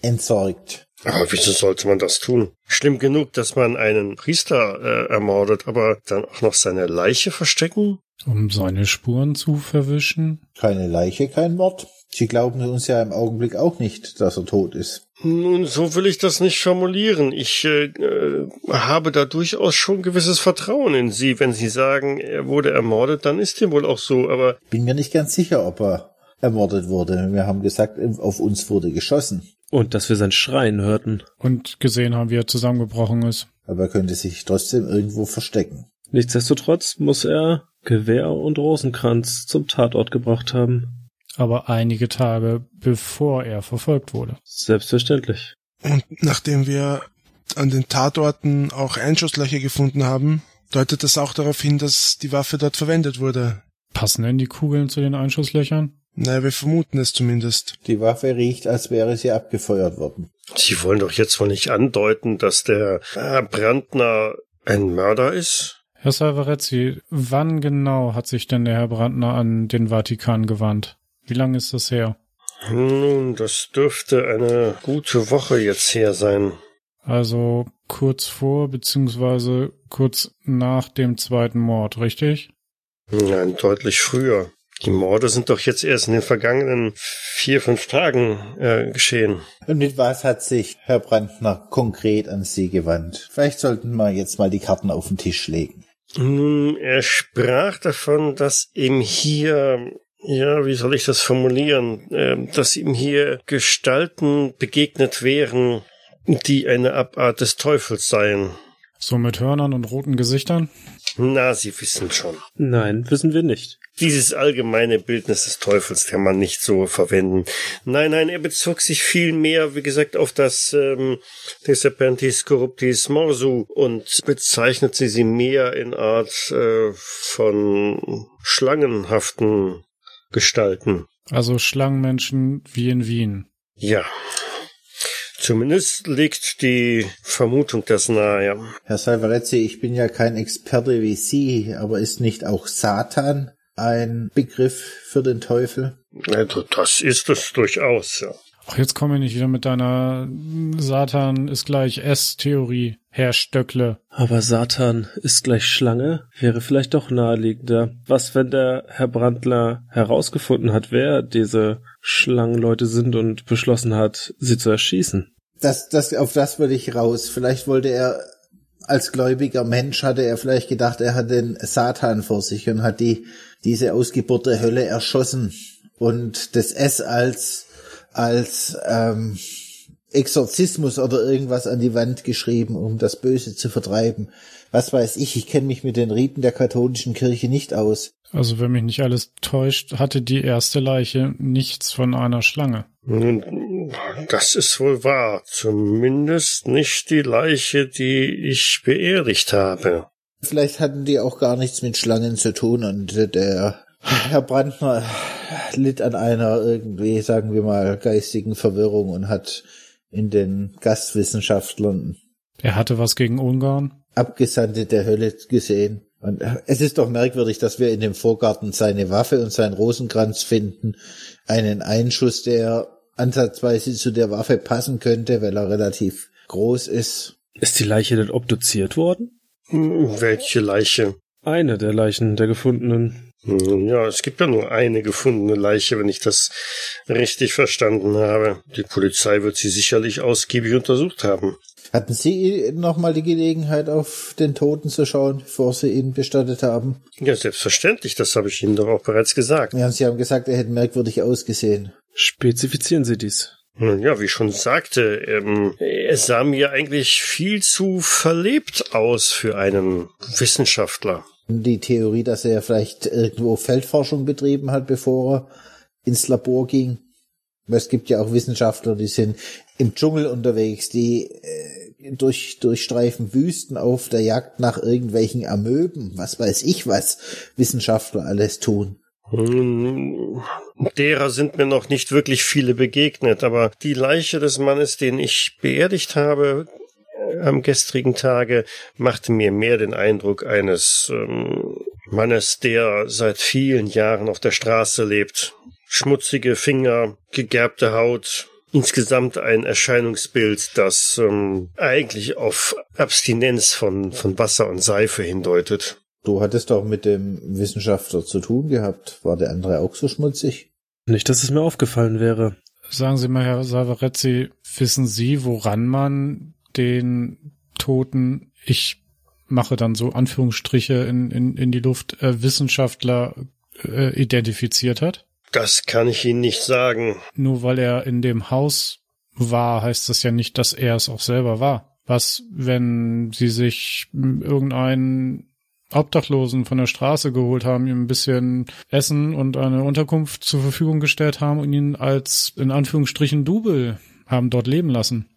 entsorgt. Aber wieso sollte man das tun? Schlimm genug, dass man einen Priester äh, ermordet, aber dann auch noch seine Leiche verstecken? Um seine Spuren zu verwischen? Keine Leiche, kein Mord. Sie glauben uns ja im Augenblick auch nicht, dass er tot ist. Nun, so will ich das nicht formulieren. Ich äh, äh, habe da durchaus schon gewisses Vertrauen in Sie. Wenn Sie sagen, er wurde ermordet, dann ist dem wohl auch so. Aber Bin mir nicht ganz sicher, ob er ermordet wurde. Wir haben gesagt, auf uns wurde geschossen. Und dass wir sein Schreien hörten. Und gesehen haben, wie er zusammengebrochen ist. Aber er könnte sich trotzdem irgendwo verstecken. Nichtsdestotrotz muss er Gewehr und Rosenkranz zum Tatort gebracht haben. Aber einige Tage bevor er verfolgt wurde. Selbstverständlich. Und nachdem wir an den Tatorten auch Einschusslöcher gefunden haben, deutet das auch darauf hin, dass die Waffe dort verwendet wurde. Passen denn die Kugeln zu den Einschusslöchern? Naja, wir vermuten es zumindest. Die Waffe riecht, als wäre sie abgefeuert worden. Sie wollen doch jetzt wohl nicht andeuten, dass der äh, Brandner ein Mörder ist? Herr Salvarezzi, wann genau hat sich denn der Herr Brandner an den Vatikan gewandt? Wie lange ist das her? Nun, das dürfte eine gute Woche jetzt her sein. Also kurz vor beziehungsweise kurz nach dem zweiten Mord, richtig? Nein, deutlich früher. Die Morde sind doch jetzt erst in den vergangenen vier, fünf Tagen äh, geschehen. Und mit was hat sich Herr Brandner konkret an Sie gewandt? Vielleicht sollten wir jetzt mal die Karten auf den Tisch legen. Er sprach davon, dass ihm hier, ja, wie soll ich das formulieren, äh, dass ihm hier Gestalten begegnet wären, die eine Abart des Teufels seien. So mit Hörnern und roten Gesichtern? Na, Sie wissen schon. Nein, wissen wir nicht. Dieses allgemeine Bildnis des Teufels kann man nicht so verwenden. Nein, nein, er bezog sich viel mehr, wie gesagt, auf das ähm, De Serpentis Corruptis Morsu und bezeichnete sie mehr in Art äh, von schlangenhaften Gestalten. Also Schlangenmenschen wie in Wien. Ja. Zumindest liegt die Vermutung das nahe. Herr Salvarezzi, ich bin ja kein Experte wie Sie, aber ist nicht auch Satan ein Begriff für den Teufel? Also das ist es durchaus, ja. Ach, jetzt komm ich nicht wieder mit deiner Satan ist gleich S-Theorie, Herr Stöckle. Aber Satan ist gleich Schlange? Wäre vielleicht doch naheliegender. Was, wenn der Herr Brandler herausgefunden hat, wer diese Schlangenleute sind und beschlossen hat, sie zu erschießen? Das, das, auf das würde ich raus. Vielleicht wollte er, als gläubiger Mensch hatte er vielleicht gedacht, er hat den Satan vor sich und hat die, diese Ausgeburt der Hölle erschossen und das S als, als, ähm, Exorzismus oder irgendwas an die Wand geschrieben, um das Böse zu vertreiben. Was weiß ich, ich kenne mich mit den Riten der katholischen Kirche nicht aus. Also wenn mich nicht alles täuscht, hatte die erste Leiche nichts von einer Schlange. Nun, das ist wohl wahr. Zumindest nicht die Leiche, die ich beerdigt habe. Vielleicht hatten die auch gar nichts mit Schlangen zu tun und der Herr Brandner litt an einer irgendwie, sagen wir mal, geistigen Verwirrung und hat in den Gastwissenschaftlern Er hatte was gegen Ungarn? Abgesandte der Hölle gesehen. Und es ist doch merkwürdig, dass wir in dem Vorgarten seine Waffe und seinen Rosenkranz finden. Einen Einschuss, der ansatzweise zu der Waffe passen könnte, weil er relativ groß ist. Ist die Leiche denn obduziert worden? Welche Leiche? Eine der Leichen der gefundenen. Hm, Ja, es gibt ja nur eine gefundene Leiche, wenn ich das richtig verstanden habe. Die Polizei wird sie sicherlich ausgiebig untersucht haben. Hatten Sie nochmal die Gelegenheit, auf den Toten zu schauen, bevor Sie ihn bestattet haben? Ja, selbstverständlich, das habe ich Ihnen doch auch bereits gesagt. Ja, Sie haben gesagt, er hätte merkwürdig ausgesehen. Spezifizieren Sie dies. Nun Ja, wie ich schon sagte, ähm, er sah mir eigentlich viel zu verlebt aus für einen Wissenschaftler. Die Theorie, dass er vielleicht irgendwo Feldforschung betrieben hat, bevor er ins Labor ging. Es gibt ja auch Wissenschaftler, die sind im Dschungel unterwegs, die äh, durch, durchstreifen Wüsten auf der Jagd nach irgendwelchen Amöben, was weiß ich was Wissenschaftler alles tun. Derer sind mir noch nicht wirklich viele begegnet, aber die Leiche des Mannes, den ich beerdigt habe am gestrigen Tage, machte mir mehr den Eindruck eines ähm, Mannes, der seit vielen Jahren auf der Straße lebt. Schmutzige Finger, gegerbte Haut, insgesamt ein Erscheinungsbild, das ähm, eigentlich auf Abstinenz von, von Wasser und Seife hindeutet. Du hattest doch mit dem Wissenschaftler zu tun gehabt. War der andere auch so schmutzig? Nicht, dass es mir aufgefallen wäre. Sagen Sie mal, Herr Savarezzi, wissen Sie, woran man den Toten, ich mache dann so Anführungsstriche in, in, in die Luft, äh, Wissenschaftler äh, identifiziert hat? Das kann ich Ihnen nicht sagen. Nur weil er in dem Haus war, heißt das ja nicht, dass er es auch selber war. Was, wenn Sie sich irgendeinen Obdachlosen von der Straße geholt haben, ihm ein bisschen Essen und eine Unterkunft zur Verfügung gestellt haben und ihn als in Anführungsstrichen Double haben dort leben lassen.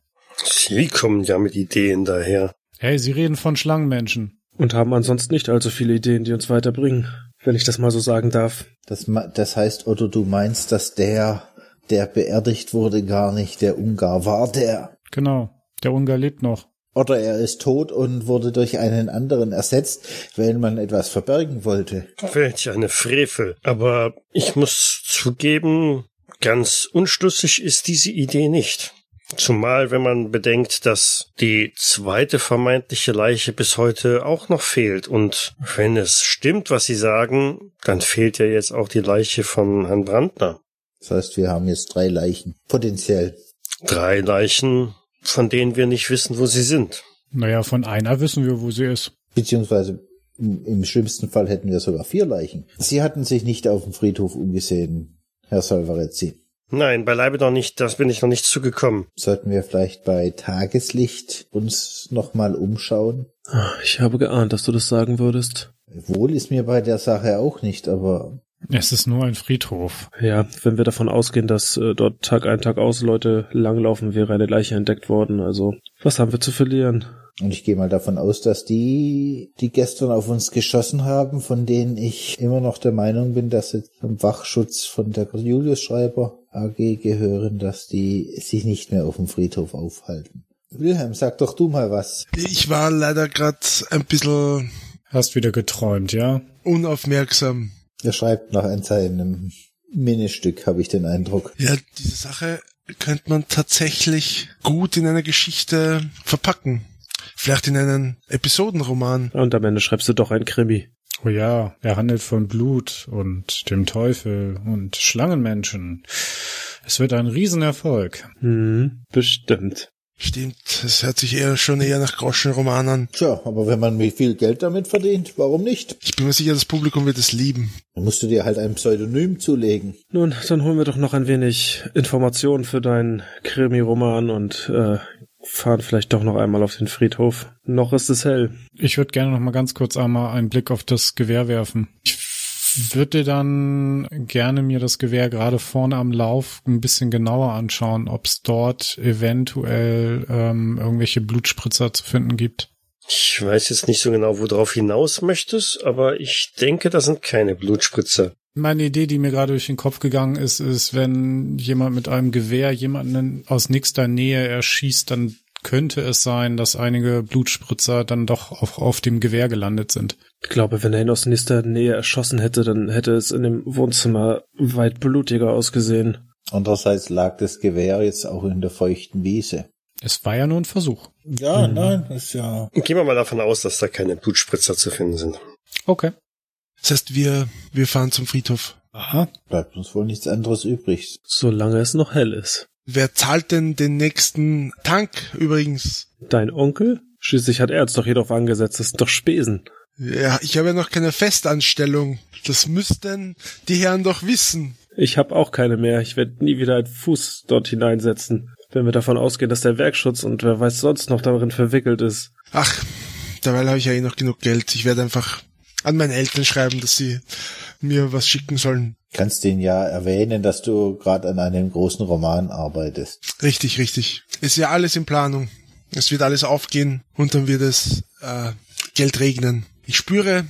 Sie kommen ja mit Ideen daher. Hey, Sie reden von Schlangenmenschen. Und haben ansonsten nicht allzu viele Ideen, die uns weiterbringen, wenn ich das mal so sagen darf. Das, ma- das heißt, Otto, du meinst, dass der, der beerdigt wurde, gar nicht der Ungar war, der Genau. Der Ungar lebt noch. Oder er ist tot und wurde durch einen anderen ersetzt, weil man etwas verbergen wollte. Welch eine Frevel. Aber ich muss zugeben, ganz unschlüssig ist diese Idee nicht. Zumal, wenn man bedenkt, dass die zweite vermeintliche Leiche bis heute auch noch fehlt. Und wenn es stimmt, was Sie sagen, dann fehlt ja jetzt auch die Leiche von Herrn Brandner. Das heißt, wir haben jetzt drei Leichen. Potenziell. Drei Leichen, von denen wir nicht wissen, wo sie sind. Naja, von einer wissen wir, wo sie ist. Beziehungsweise im im schlimmsten Fall hätten wir sogar vier Leichen. Sie hatten sich nicht auf dem Friedhof umgesehen, Herr Salvarezzi. Nein, beileibe noch nicht, das bin ich noch nicht zugekommen. Sollten wir vielleicht bei Tageslicht uns nochmal umschauen? Ich habe geahnt, dass du das sagen würdest. Wohl ist mir bei der Sache auch nicht, aber Es ist nur ein Friedhof. Ja, wenn wir davon ausgehen, dass äh, dort Tag ein, Tag aus Leute langlaufen, wäre eine Leiche entdeckt worden. Also, was haben wir zu verlieren? Und ich gehe mal davon aus, dass die, die gestern auf uns geschossen haben, von denen ich immer noch der Meinung bin, dass sie zum Wachschutz von der Julius Schreiber AG gehören, dass die sich nicht mehr auf dem Friedhof aufhalten. Wilhelm, sag doch du mal was. Ich war leider grad ein bisschen Hast wieder geträumt, ja? unaufmerksam. Er schreibt noch an seinem Ministück, habe ich den Eindruck. Ja, diese Sache könnte man tatsächlich gut in einer Geschichte verpacken. Vielleicht in einen Episodenroman. Und am Ende schreibst du doch ein Krimi. Oh ja, er handelt von Blut und dem Teufel und Schlangenmenschen. Es wird ein Riesenerfolg. Hm, bestimmt. Stimmt, es hört sich eher schon eher nach Groschenroman an. Tja, aber wenn man viel Geld damit verdient, warum nicht? Ich bin mir sicher, das Publikum wird es lieben. Dann musst du dir halt ein Pseudonym zulegen. Nun, dann holen wir doch noch ein wenig Informationen für deinen Krimi-Roman und äh, fahren vielleicht doch noch einmal auf den Friedhof. Noch ist es hell. Ich würde gerne noch mal ganz kurz einmal einen Blick auf das Gewehr werfen. Ich würde dann gerne mir das Gewehr gerade vorne am Lauf ein bisschen genauer anschauen, ob es dort eventuell ähm, irgendwelche Blutspritzer zu finden gibt. Ich weiß jetzt nicht so genau, worauf hinaus möchtest, aber ich denke, das sind keine Blutspritzer. Meine Idee, die mir gerade durch den Kopf gegangen ist, ist, wenn jemand mit einem Gewehr jemanden aus nächster Nähe erschießt, dann könnte es sein, dass einige Blutspritzer dann doch auf, auf dem Gewehr gelandet sind. Ich glaube, wenn er ihn aus nächster Nähe erschossen hätte, dann hätte es in dem Wohnzimmer weit blutiger ausgesehen. Andererseits lag das Gewehr jetzt auch in der feuchten Wiese. Es war ja nur ein Versuch. Ja, nein, ist ja. Gehen wir mal davon aus, dass da keine Blutspritzer zu finden sind. Okay. Das heißt, wir, wir fahren zum Friedhof. Aha. Bleibt uns wohl nichts anderes übrig. Solange es noch hell ist. Wer zahlt denn den nächsten Tank übrigens? Dein Onkel? Schließlich hat er uns doch hier drauf angesetzt. Das sind doch Spesen. Ja, ich habe ja noch keine Festanstellung. Das müssten die Herren doch wissen. Ich habe auch keine mehr. Ich werde nie wieder einen Fuß dort hineinsetzen. Wenn wir davon ausgehen, dass der Werkschutz und wer weiß sonst noch darin verwickelt ist. Ach, dabei habe ich ja eh noch genug Geld. Ich werde einfach an meine Eltern schreiben, dass sie mir was schicken sollen. Kannst den ja erwähnen, dass du gerade an einem großen Roman arbeitest. Richtig, richtig. Ist ja alles in Planung. Es wird alles aufgehen und dann wird es äh, Geld regnen. Ich spüre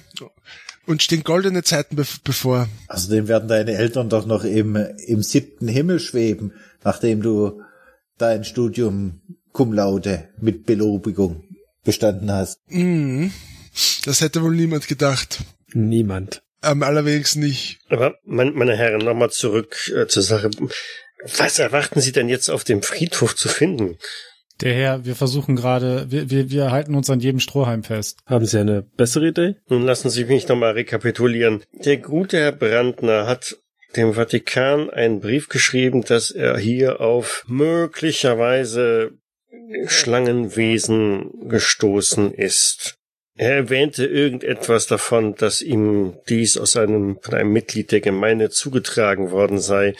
und stehen goldene Zeiten be bevor. Außerdem werden deine Eltern doch noch im, im siebten Himmel schweben, nachdem du dein Studium cum laude mit Belobigung bestanden hast. Mhm. Das hätte wohl niemand gedacht. Niemand. Am allerwenigsten nicht. Aber, mein, meine Herren, nochmal zurück äh, zur Sache. Was erwarten Sie denn jetzt auf dem Friedhof zu finden? Der Herr, wir versuchen gerade, wir, wir, wir halten uns an jedem Strohhalm fest. Haben Sie eine bessere Idee? Nun lassen Sie mich nochmal rekapitulieren. Der gute Herr Brandner hat dem Vatikan einen Brief geschrieben, dass er hier auf möglicherweise Schlangenwesen gestoßen ist. Er erwähnte irgendetwas davon, dass ihm dies aus einem, von einem Mitglied der Gemeinde zugetragen worden sei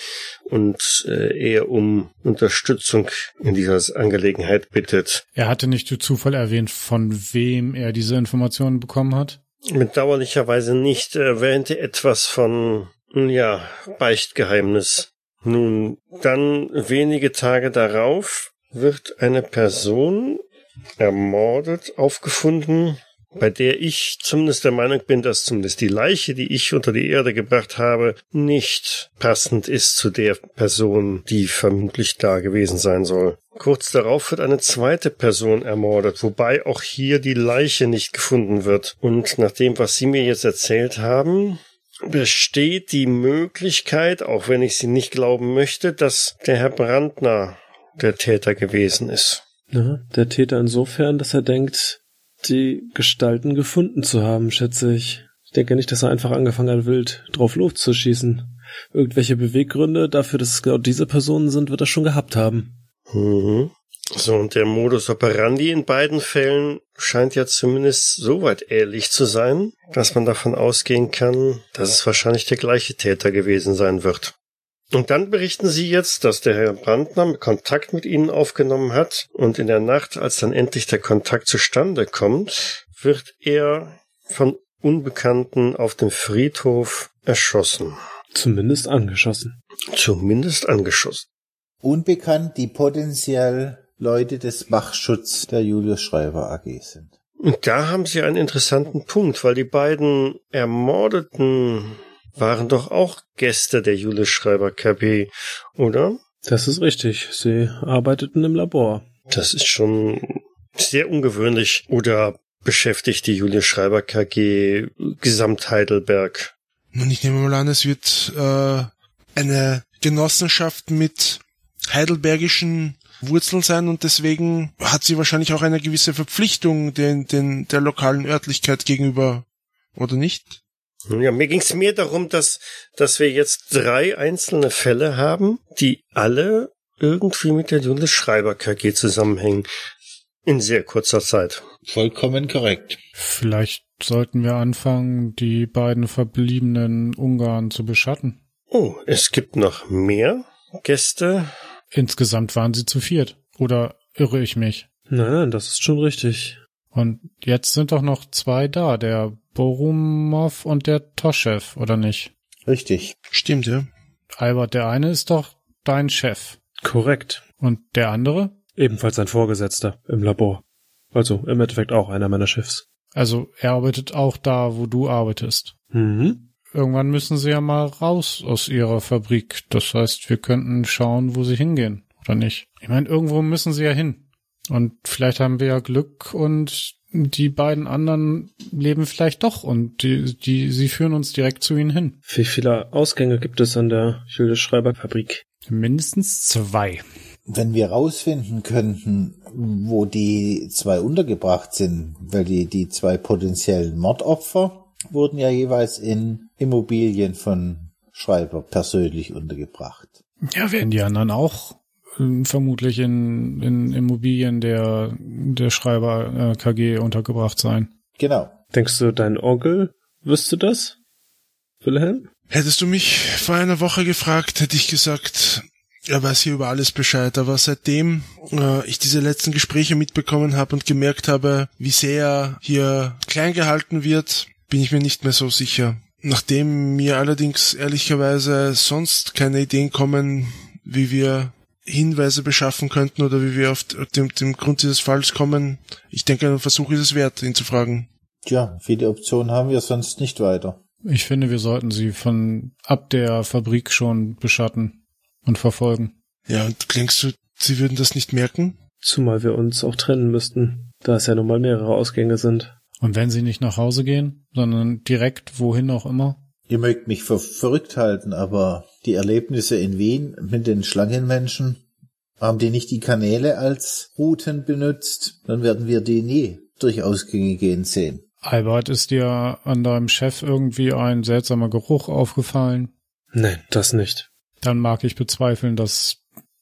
und äh, er um Unterstützung in dieser Angelegenheit bittet. Er hatte nicht zu Zufall erwähnt, von wem er diese Informationen bekommen hat? Bedauerlicherweise nicht. Er erwähnte etwas von, ja, Beichtgeheimnis. Nun, dann wenige Tage darauf wird eine Person ermordet aufgefunden, bei der ich zumindest der Meinung bin, dass zumindest die Leiche, die ich unter die Erde gebracht habe, nicht passend ist zu der Person, die vermutlich da gewesen sein soll. Kurz darauf wird eine zweite Person ermordet, wobei auch hier die Leiche nicht gefunden wird. Und nach dem, was Sie mir jetzt erzählt haben, besteht die Möglichkeit, auch wenn ich sie nicht glauben möchte, dass der Herr Brandner der Täter gewesen ist. Ja, der Täter insofern, dass er denkt, die Gestalten gefunden zu haben, schätze ich. Ich denke nicht, dass er einfach angefangen hat, wild drauf loszuschießen. Irgendwelche Beweggründe dafür, dass es genau diese Personen sind, wird er schon gehabt haben. Mhm. So, und der Modus operandi in beiden Fällen scheint ja zumindest so weit ähnlich zu sein, dass man davon ausgehen kann, dass es wahrscheinlich der gleiche Täter gewesen sein wird. Und dann berichten Sie jetzt, dass der Herr Brandner Kontakt mit Ihnen aufgenommen hat und in der Nacht, als dann endlich der Kontakt zustande kommt, wird er von Unbekannten auf dem Friedhof erschossen. Zumindest angeschossen. Zumindest angeschossen. Unbekannt, die potenziell Leute des Wachschutz der Julius Schreiber AG sind. Und da haben Sie einen interessanten Punkt, weil die beiden Ermordeten waren doch auch Gäste der Julius Schreiber KP, oder? Das ist richtig. Sie arbeiteten im Labor. Das ist schon sehr ungewöhnlich. Oder beschäftigt die Julius Schreiber KG Gesamt Heidelberg? Nun, ich nehme mal an, es wird äh, eine Genossenschaft mit heidelbergischen Wurzeln sein und deswegen hat sie wahrscheinlich auch eine gewisse Verpflichtung den, den, der lokalen Örtlichkeit gegenüber, oder nicht? Ja, mir ging es mehr darum, dass, dass wir jetzt drei einzelne Fälle haben, die alle irgendwie mit der Julius Schreiber KG zusammenhängen. In sehr kurzer Zeit. Vollkommen korrekt. Vielleicht sollten wir anfangen, die beiden verbliebenen Ungarn zu beschatten. Oh, es gibt noch mehr Gäste. Insgesamt waren sie zu viert. Oder irre ich mich? Nein, nein, das ist schon richtig. Und jetzt sind doch noch zwei da, der Borumov und der Toschew, oder nicht? Richtig. Stimmt, ja. Albert, der eine ist doch dein Chef. Korrekt. Und der andere? Ebenfalls ein Vorgesetzter im Labor. Also im Endeffekt auch einer meiner Chefs. Also er arbeitet auch da, wo du arbeitest. Mhm. Irgendwann müssen sie ja mal raus aus ihrer Fabrik. Das heißt, wir könnten schauen, wo sie hingehen, oder nicht? Ich meine, irgendwo müssen sie ja hin. Und vielleicht haben wir ja Glück und die beiden anderen leben vielleicht doch und die, die, sie führen uns direkt zu ihnen hin. Wie viele Ausgänge gibt es an der Julius Schreiber Fabrik? Mindestens zwei. Wenn wir rausfinden könnten, wo die zwei untergebracht sind, weil die, die zwei potenziellen Mordopfer wurden ja jeweils in Immobilien von Schreiber persönlich untergebracht. Ja, werden die anderen auch vermutlich in, in Immobilien der, der Schreiber äh, KG untergebracht sein. Genau. Denkst du, dein Onkel wüsste das? Wilhelm? Hättest du mich vor einer Woche gefragt, hätte ich gesagt, er weiß hier über alles Bescheid. Aber seitdem äh, ich diese letzten Gespräche mitbekommen habe und gemerkt habe, wie sehr hier klein gehalten wird, bin ich mir nicht mehr so sicher. Nachdem mir allerdings ehrlicherweise sonst keine Ideen kommen, wie wir Hinweise beschaffen könnten oder wie wir auf dem, dem Grund dieses Falls kommen, ich denke, ein Versuch ist es wert, ihn zu fragen. Tja, viele Optionen haben wir sonst nicht weiter. Ich finde, wir sollten sie von ab der Fabrik schon beschatten und verfolgen. Ja, und denkst du, sie würden das nicht merken? Zumal wir uns auch trennen müssten, da es ja nun mal mehrere Ausgänge sind. Und wenn sie nicht nach Hause gehen, sondern direkt wohin auch immer? Ihr mögt mich für verrückt halten, aber die Erlebnisse in Wien mit den Schlangenmenschen, haben die nicht die Kanäle als Routen benutzt, dann werden wir die nie durch Ausgänge gehen sehen. Albert, ist dir an deinem Chef irgendwie ein seltsamer Geruch aufgefallen? Nein, das nicht. Dann mag ich bezweifeln, dass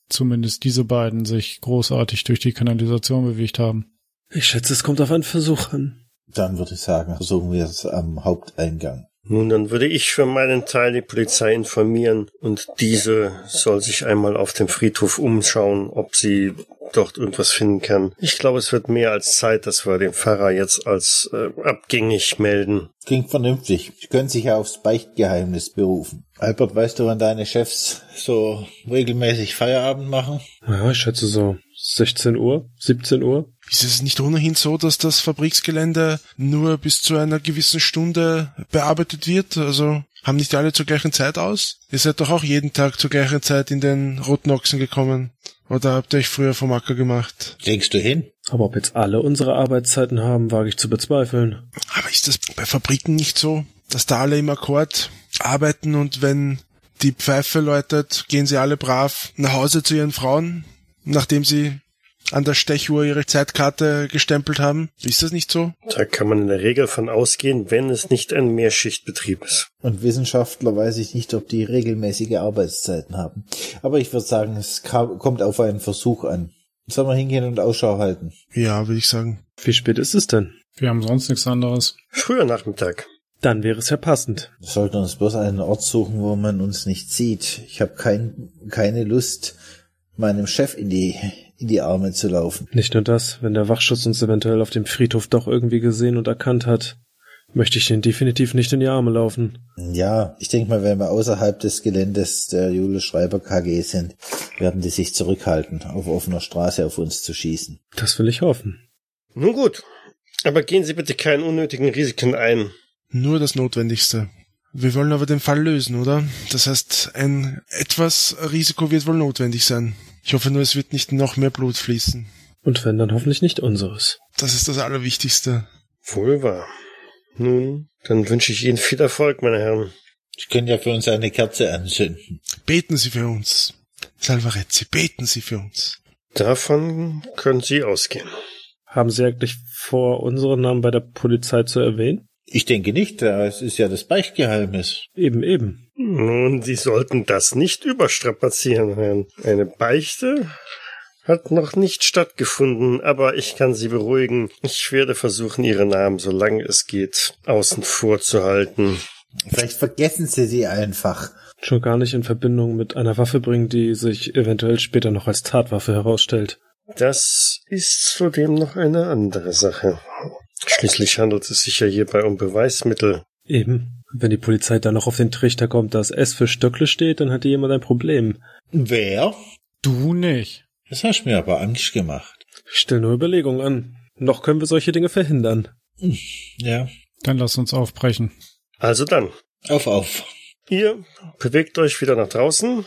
zumindest diese beiden sich großartig durch die Kanalisation bewegt haben. Ich schätze, es kommt auf einen Versuch an. Dann würde ich sagen, versuchen wir es am Haupteingang. Nun, dann würde ich für meinen Teil die Polizei informieren und diese soll sich einmal auf dem Friedhof umschauen, ob sie dort irgendwas finden kann. Ich glaube, es wird mehr als Zeit, dass wir den Pfarrer jetzt als äh, abgängig melden. Klingt vernünftig. Sie können sich ja aufs Beichtgeheimnis berufen. Albert, weißt du, wann deine Chefs so regelmäßig Feierabend machen? Ja, ich schätze so 16 Uhr, 17 Uhr. Ist es nicht ohnehin so, dass das Fabriksgelände nur bis zu einer gewissen Stunde bearbeitet wird? Also haben nicht alle zur gleichen Zeit aus? Ihr seid doch auch jeden Tag zur gleichen Zeit in den Roten Ochsen gekommen. Oder habt ihr euch früher vom Acker gemacht? Denkst du hin? Aber ob jetzt alle unsere Arbeitszeiten haben, wage ich zu bezweifeln. Aber ist das bei Fabriken nicht so, dass da alle im Akkord arbeiten und wenn die Pfeife läutet, gehen sie alle brav nach Hause zu ihren Frauen, nachdem sie an der Stechuhr ihre Zeitkarte gestempelt haben. Ist das nicht so? Da kann man in der Regel von ausgehen, wenn es nicht ein Mehrschichtbetrieb ist. Und Wissenschaftler weiß ich nicht, ob die regelmäßige Arbeitszeiten haben. Aber ich würde sagen, es kam, kommt auf einen Versuch an. Sollen wir hingehen und Ausschau halten? Ja, würde ich sagen. Wie spät ist es denn? Wir haben sonst nichts anderes. Früher Nachmittag. Dann wäre es ja passend. Wir sollten uns bloß einen Ort suchen, wo man uns nicht sieht. Ich habe kein, keine Lust, meinem Chef in die, in die Arme zu laufen. Nicht nur das, wenn der Wachschutz uns eventuell auf dem Friedhof doch irgendwie gesehen und erkannt hat, möchte ich den definitiv nicht in die Arme laufen. Ja, ich denke mal, wenn wir außerhalb des Geländes der Julius Schreiber KG sind, werden die sich zurückhalten, auf offener Straße auf uns zu schießen. Das will ich hoffen. Nun gut. Aber gehen Sie bitte keinen unnötigen Risiken ein. Nur das Notwendigste. Wir wollen aber den Fall lösen, oder? Das heißt, ein etwas Risiko wird wohl notwendig sein. Ich hoffe nur, es wird nicht noch mehr Blut fließen. Und wenn, dann hoffentlich nicht unseres. Das ist das Allerwichtigste. Wohl wahr. Nun, dann wünsche ich Ihnen viel Erfolg, meine Herren. Ich könnte ja für uns eine Kerze anzünden. Beten Sie für uns. Salvarezzi, beten Sie für uns. Davon können Sie ausgehen. Haben Sie eigentlich vor, unseren Namen bei der Polizei zu erwähnen? Ich denke nicht, es ist ja das Beichtgeheimnis. Eben, eben. Nun, Sie sollten das nicht überstrapazieren, Herrn. Eine Beichte hat noch nicht stattgefunden, aber ich kann Sie beruhigen. Ich werde versuchen, Ihre Namen, solange es geht, außen vor zu halten. Vielleicht vergessen Sie sie einfach. Schon gar nicht in Verbindung mit einer Waffe bringen, die sich eventuell später noch als Tatwaffe herausstellt. Das ist zudem noch eine andere Sache. Schließlich handelt es sich ja hierbei um Beweismittel. Eben. Wenn die Polizei dann noch auf den Trichter kommt, dass S für Stöckle steht, dann hat jemand ein Problem. Wer? Du nicht. Das hast mir aber Angst gemacht. Ich stelle nur Überlegungen an. Noch können wir solche Dinge verhindern. Ja. Dann lass uns aufbrechen. Also dann, Auf, auf. ihr bewegt euch wieder nach draußen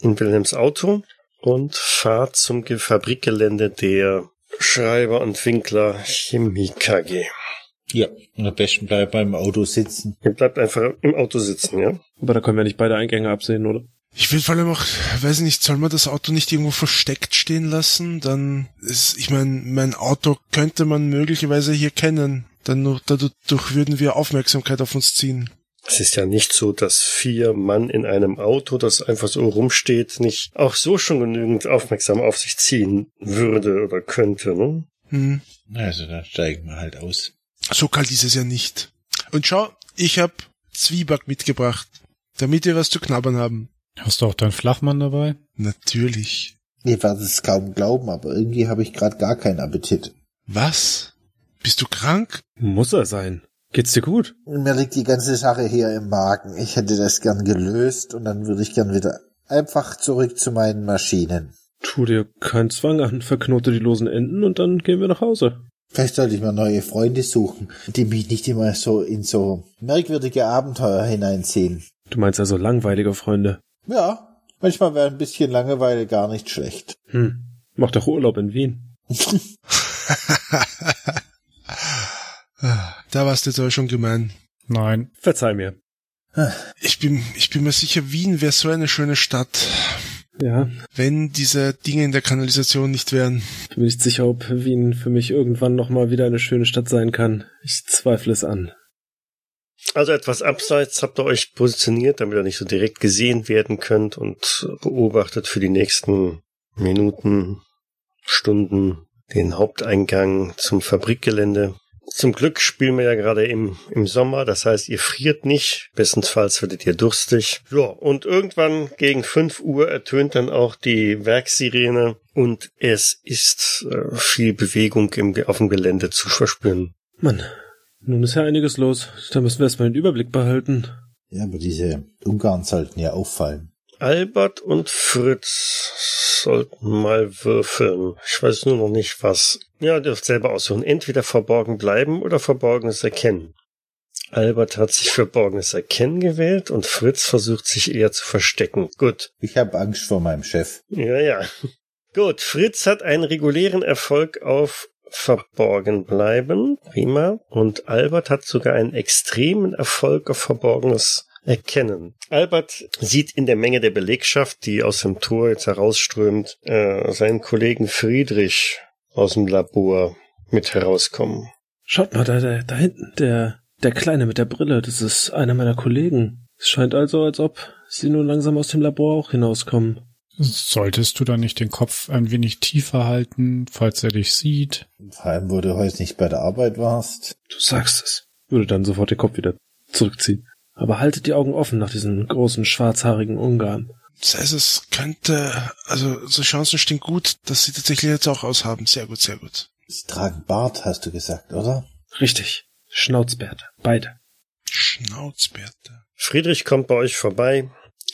in Wilhelms Auto und fahrt zum Ge- Fabrikgelände der Schreiber und Winkler Chemie KG. Ja, und am besten bleibt beim Auto sitzen. Ihr bleibt einfach im Auto sitzen, ja? Aber da können wir nicht beide Eingänge absehen, oder? Ich will vor allem auch, weiß nicht, soll man das Auto nicht irgendwo versteckt stehen lassen? Dann ist, ich meine, mein Auto könnte man möglicherweise hier kennen. Dann nur, dadurch würden wir Aufmerksamkeit auf uns ziehen. Es ist ja nicht so, dass vier Mann in einem Auto, das einfach so rumsteht, nicht auch so schon genügend aufmerksam auf sich ziehen würde oder könnte, ne? Hm. Also dann steigen wir halt aus. So kalt ist es ja nicht. Und schau, ich hab Zwieback mitgebracht, damit wir was zu knabbern haben. Hast du auch deinen Flachmann dabei? Natürlich. Ihr werdet es kaum glauben, aber irgendwie habe ich gerade gar keinen Appetit. Was? Bist du krank? Muss er sein. Geht's dir gut? Mir liegt die ganze Sache hier im Magen. Ich hätte das gern gelöst und dann würde ich gern wieder einfach zurück zu meinen Maschinen. Tu dir keinen Zwang an, verknote die losen Enden und dann gehen wir nach Hause. Vielleicht sollte ich mir neue Freunde suchen, die mich nicht immer so in so merkwürdige Abenteuer hineinziehen. Du meinst also langweilige Freunde? Ja, manchmal wäre ein bisschen Langeweile gar nicht schlecht. Hm. Mach doch Urlaub in Wien. da warst du jetzt aber schon gemein. Nein. Verzeih mir. Ich bin, ich bin mir sicher, Wien wäre so eine schöne Stadt, Ja, wenn diese Dinge in der Kanalisation nicht wären. bin nicht sicher, ob Wien für mich irgendwann nochmal wieder eine schöne Stadt sein kann. Ich zweifle es an. Also etwas abseits habt ihr euch positioniert, damit ihr nicht so direkt gesehen werden könnt und beobachtet für die nächsten Minuten, Stunden den Haupteingang zum Fabrikgelände. Zum Glück spielen wir ja gerade im, im Sommer, das heißt, ihr friert nicht, bestenfalls werdet ihr durstig. Ja, und irgendwann gegen 5 Uhr ertönt dann auch die Werksirene und es ist äh, viel Bewegung im, auf dem Gelände zu verspüren. Mann, nun ist ja einiges los. Da müssen wir erstmal den Überblick behalten. Ja, aber diese Ungarn sollten ja auffallen. Albert und Fritz sollten mal würfeln. Ich weiß nur noch nicht was. Ja, dürft selber aussuchen. Entweder verborgen bleiben oder verborgenes erkennen. Albert hat sich verborgenes Erkennen gewählt und Fritz versucht sich eher zu verstecken. Gut. Ich habe Angst vor meinem Chef. Ja, ja. Gut, Fritz hat einen regulären Erfolg auf Verborgen bleiben. Prima. Und Albert hat sogar einen extremen Erfolg auf Verborgenes erkennen. Albert sieht in der Menge der Belegschaft, die aus dem Tor jetzt herausströmt, äh, seinen Kollegen Friedrich aus dem Labor mit herauskommen. Schaut mal, da, da, da hinten, der, der Kleine mit der Brille, das ist einer meiner Kollegen. Es scheint also, als ob sie nun langsam aus dem Labor auch hinauskommen. Solltest du da nicht den Kopf ein wenig tiefer halten, falls er dich sieht? Vor allem, wo du heute nicht bei der Arbeit warst. Du sagst es. Würde dann sofort den Kopf wieder zurückziehen. Aber haltet die Augen offen nach diesen großen schwarzhaarigen Ungarn. Das heißt, es könnte, also so Chancen stehen gut, dass sie tatsächlich jetzt auch aushaben. Sehr gut, sehr gut. Sie tragen Bart, hast du gesagt, oder? Richtig. Schnauzbärte. Beide. Schnauzbärte. Friedrich kommt bei euch vorbei,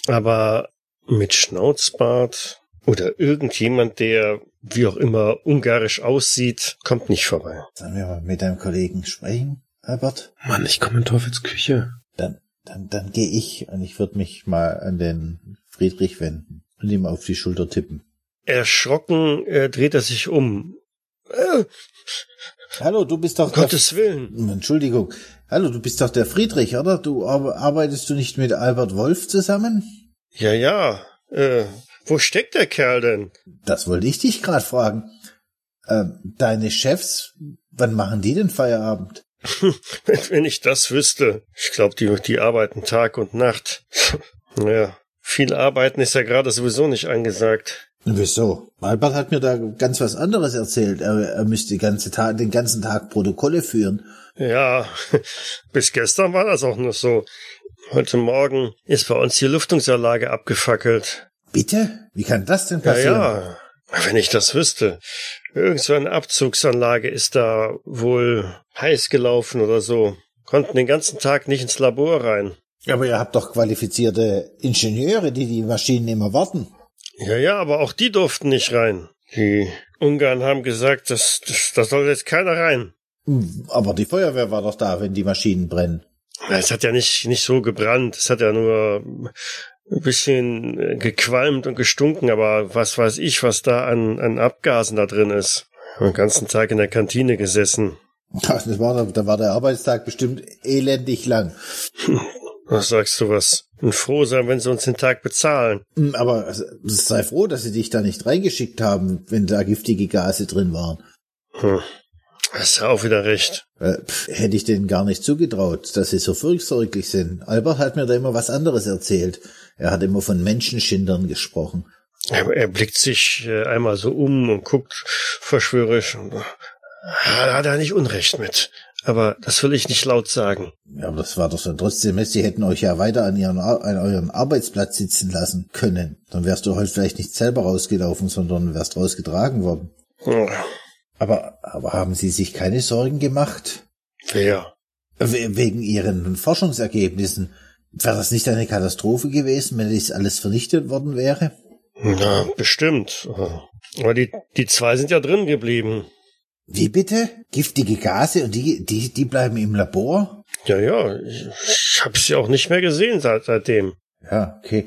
aber mit Schnauzbart oder irgendjemand, der wie auch immer ungarisch aussieht, kommt nicht vorbei. Sollen wir mal mit deinem Kollegen sprechen, Albert? Mann, ich komme in Teufels Küche. Dann, dann, dann gehe ich und ich würde mich mal an den Friedrich wenden und ihm auf die Schulter tippen. Erschrocken äh, dreht er sich um. Äh, Hallo, du bist doch um Gottes Willen. Entschuldigung. Hallo, du bist doch der Friedrich, oder? Du ar- arbeitest du nicht mit Albert Wolf zusammen? Ja, ja. Äh, wo steckt der Kerl denn? Das wollte ich dich gerade fragen. Ähm, deine Chefs, wann machen die denn Feierabend? Wenn ich das wüsste. Ich glaube, die, die arbeiten Tag und Nacht. naja, viel arbeiten ist ja gerade sowieso nicht angesagt. Wieso? Albert hat mir da ganz was anderes erzählt. Er, er müsste ganze den ganzen Tag Protokolle führen. Ja, bis gestern war das auch nur so. Heute Morgen ist bei uns die Lüftungsanlage abgefackelt. Bitte? Wie kann das denn Ja, passieren? ja. Wenn ich das wüsste. Irgend so eine Abzugsanlage ist da wohl heiß gelaufen oder so. Konnten den ganzen Tag nicht ins Labor rein. Aber ihr habt doch qualifizierte Ingenieure, die die Maschinen immer warten. Ja, ja, aber auch die durften nicht rein. Die Ungarn haben gesagt, das, das, da soll jetzt keiner rein. Hm, Aber die Feuerwehr war doch da, wenn die Maschinen brennen. Es hat ja nicht, nicht so gebrannt. Es hat ja nur ein bisschen äh, gequalmt und gestunken, aber was weiß ich, was da an, an Abgasen da drin ist. Den ganzen Tag in der Kantine gesessen. Das war, da war der Arbeitstag bestimmt elendig lang. Was sagst du was? Und froh sein, wenn sie uns den Tag bezahlen. Hm, Aber sei froh, dass sie dich da nicht reingeschickt haben, wenn da giftige Gase drin waren. Hm. Hast du auch wieder recht. Äh, pff, hätte ich denen gar nicht zugetraut, dass sie so furchtsorglich sind. Albert hat mir da immer was anderes erzählt. Er hat immer von Menschenschindern gesprochen. Er, er blickt sich äh, einmal so um und guckt verschwörerisch. Äh, hat er nicht Unrecht mit. Aber das will ich nicht laut sagen. Ja, aber das war doch so trotzdem, sie hätten euch ja weiter an, ihren, an eurem Arbeitsplatz sitzen lassen können. Dann wärst du heute vielleicht nicht selber rausgelaufen, sondern wärst rausgetragen worden. Hm. Aber, aber haben sie sich keine Sorgen gemacht? Wer? We- Wegen ihren Forschungsergebnissen. Wäre das nicht eine Katastrophe gewesen, wenn dies alles vernichtet worden wäre? Na, bestimmt. Aber die, die zwei sind ja drin geblieben. Wie bitte? Giftige Gase und die, die, die bleiben im Labor? Ja, ja, ich, ich habe sie auch nicht mehr gesehen seit, seitdem. Ja, okay.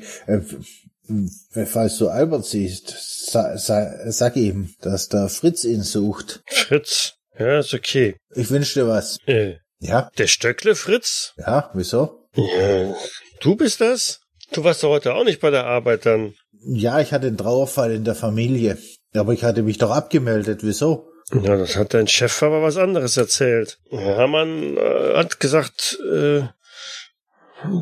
F- falls du Albert siehst, sa, sa, sag ihm, dass der Fritz ihn sucht. Fritz, ja, ist okay. Ich wünsche dir was. Äh, Ja? der Stöckle Fritz? Ja, wieso? Ja, du bist das? Du warst doch heute auch nicht bei der Arbeit dann. Ja, ich hatte einen Trauerfall in der Familie. Aber ich hatte mich doch abgemeldet. Wieso? Ja, das hat dein Chef aber was anderes erzählt. Hermann äh, hat gesagt, äh,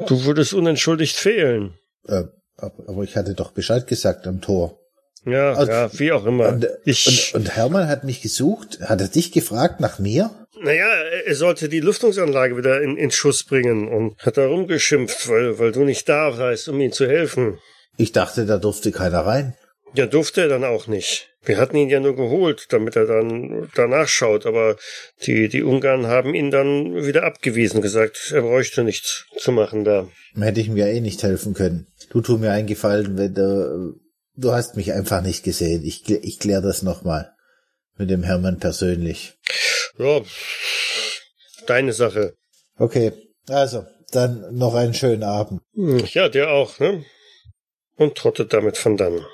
du würdest unentschuldigt fehlen. Äh, aber ich hatte doch Bescheid gesagt am Tor. Ja, Also- ja, wie auch immer. Und, ich, und, und Hermann hat mich gesucht. Hat er dich gefragt nach mir? naja, er sollte die Lüftungsanlage wieder in, in Schuss bringen und hat da rumgeschimpft, weil, weil du nicht da warst, um ihm zu helfen. Ich dachte, da durfte keiner rein. Ja, durfte er dann auch nicht. Wir hatten ihn ja nur geholt, damit er dann danach schaut, aber die, die Ungarn haben ihn dann wieder abgewiesen, gesagt, er bräuchte nichts zu machen da. Hätte ich mir eh nicht helfen können. Du tu mir einen Gefallen, wenn du, du hast mich einfach nicht gesehen. Ich, ich klär das nochmal mit dem Hermann persönlich. Ja, deine Sache. Okay, also, dann noch einen schönen Abend. Ja, der auch, ne? Und trottet damit von dann.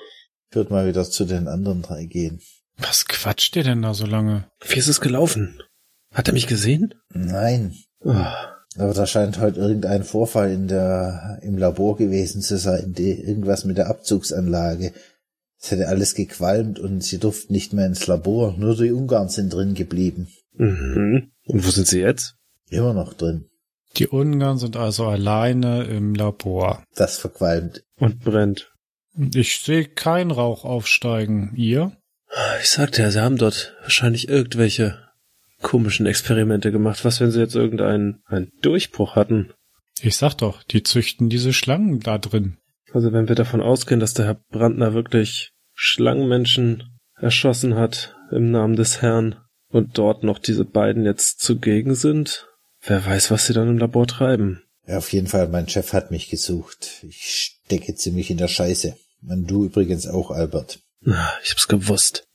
Ich würde mal wieder zu den anderen drei gehen. Was quatscht ihr denn da so lange? Wie ist es gelaufen? Hat er mich gesehen? Nein, Oh, aber da scheint heute irgendein Vorfall in der, im Labor gewesen zu sein, die, irgendwas mit der Abzugsanlage. Es hätte alles gequalmt und sie durften nicht mehr ins Labor, nur die Ungarn sind drin geblieben. Mhm. Und wo sind sie jetzt? Immer noch drin. Die Ungarn sind also alleine im Labor. Das verqualmt. Und brennt. Ich sehe keinen Rauch aufsteigen. Ihr? Ich sagte ja, sie haben dort wahrscheinlich irgendwelche komischen Experimente gemacht. Was, wenn sie jetzt irgendeinen einen Durchbruch hatten? Ich sag doch, die züchten diese Schlangen da drin. Also wenn wir davon ausgehen, dass der Herr Brandner wirklich Schlangenmenschen erschossen hat im Namen des Herrn und dort noch diese beiden jetzt zugegen sind, wer weiß, was sie dann im Labor treiben. Ja, auf jeden Fall, mein Chef hat mich gesucht. Ich stecke ziemlich in der Scheiße. Und du übrigens auch, Albert. Ich hab's gewusst.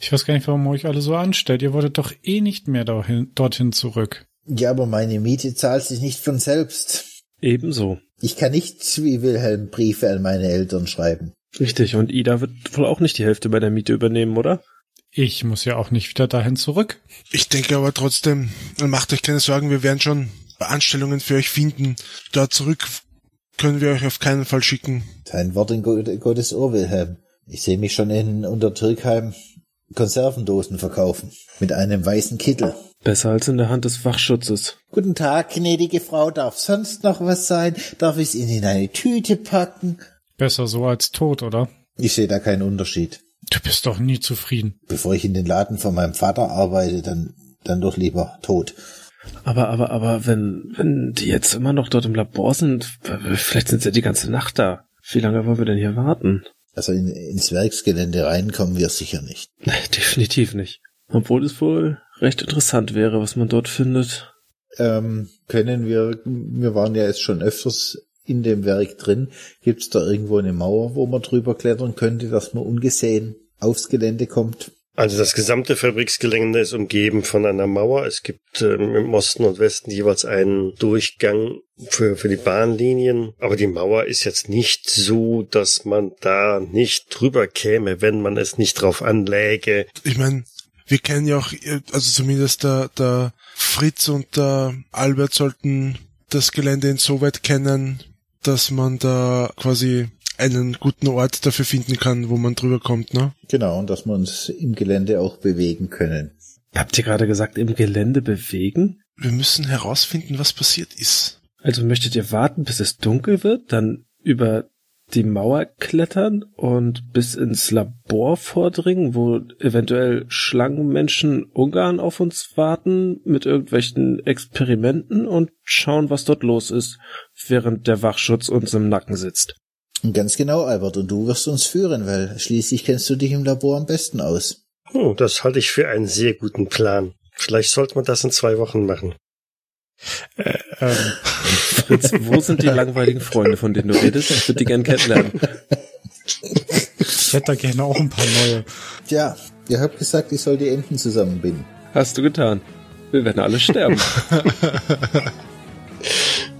Ich weiß gar nicht, warum ihr euch alle so anstellt. Ihr wolltet doch eh nicht mehr dorthin, dorthin zurück. Ja, aber meine Miete zahlt sich nicht von selbst. Ebenso. Ich kann nicht wie Wilhelm Briefe an meine Eltern schreiben. Richtig. Und Ida wird wohl auch nicht die Hälfte bei der Miete übernehmen, oder? Ich muss ja auch nicht wieder dahin zurück. Ich denke aber trotzdem, macht euch keine Sorgen, wir werden schon Anstellungen für euch finden. Da zurück können wir euch auf keinen Fall schicken. Dein Wort in Go- Gottes Ohr, Wilhelm. Ich sehe mich schon in Untertürkheim Konservendosen verkaufen. Mit einem weißen Kittel. Besser als in der Hand des Wachschutzes. Guten Tag, gnädige Frau. Darf sonst noch was sein? Darf ich es Ihnen in eine Tüte packen? Besser so als tot, oder? Ich sehe da keinen Unterschied. Du bist doch nie zufrieden. Bevor ich in den Laden von meinem Vater arbeite, dann, dann doch lieber tot. Aber, aber, aber, wenn, wenn die jetzt immer noch dort im Labor sind, vielleicht sind sie ja die ganze Nacht da. Wie lange wollen wir denn hier warten? Also in, ins Werksgelände rein kommen wir sicher nicht. Definitiv nicht. Obwohl es wohl recht interessant wäre, was man dort findet. Ähm, können wir, wir waren ja jetzt schon öfters in dem Werk drin. Gibt's da irgendwo eine Mauer, wo man drüber klettern könnte, dass man ungesehen aufs Gelände kommt? Also das gesamte Fabriksgelände ist umgeben von einer Mauer. Es gibt ähm, im Osten und Westen jeweils einen Durchgang für, für die Bahnlinien. Aber die Mauer ist jetzt nicht so, dass man da nicht drüber käme, wenn man es nicht drauf anläge. Ich meine, wir kennen ja auch, also zumindest der, der Fritz und der Albert sollten das Gelände insoweit kennen, dass man da quasi einen guten Ort dafür finden kann, wo man drüber kommt, ne? Genau, und dass wir uns im Gelände auch bewegen können. Habt ihr gerade gesagt, im Gelände bewegen? Wir müssen herausfinden, was passiert ist. Also möchtet ihr warten, bis es dunkel wird, dann über die Mauer klettern und bis ins Labor vordringen, wo eventuell Schlangenmenschen Ungarn auf uns warten mit irgendwelchen Experimenten und schauen, was dort los ist, während der Wachschutz uns im Nacken sitzt. Ganz genau, Albert, und du wirst uns führen, weil schließlich kennst du dich im Labor am besten aus. Oh, das halte ich für einen sehr guten Plan. Vielleicht sollte man das in zwei Wochen machen. Äh, ähm, Fritz, wo sind die langweiligen Freunde, von denen du redest? Ich würde die gern kennenlernen. Ich hätte da gerne auch ein paar neue. Tja, ihr habt gesagt, ich soll die Enten zusammenbinden. Hast du getan. Wir werden alle sterben.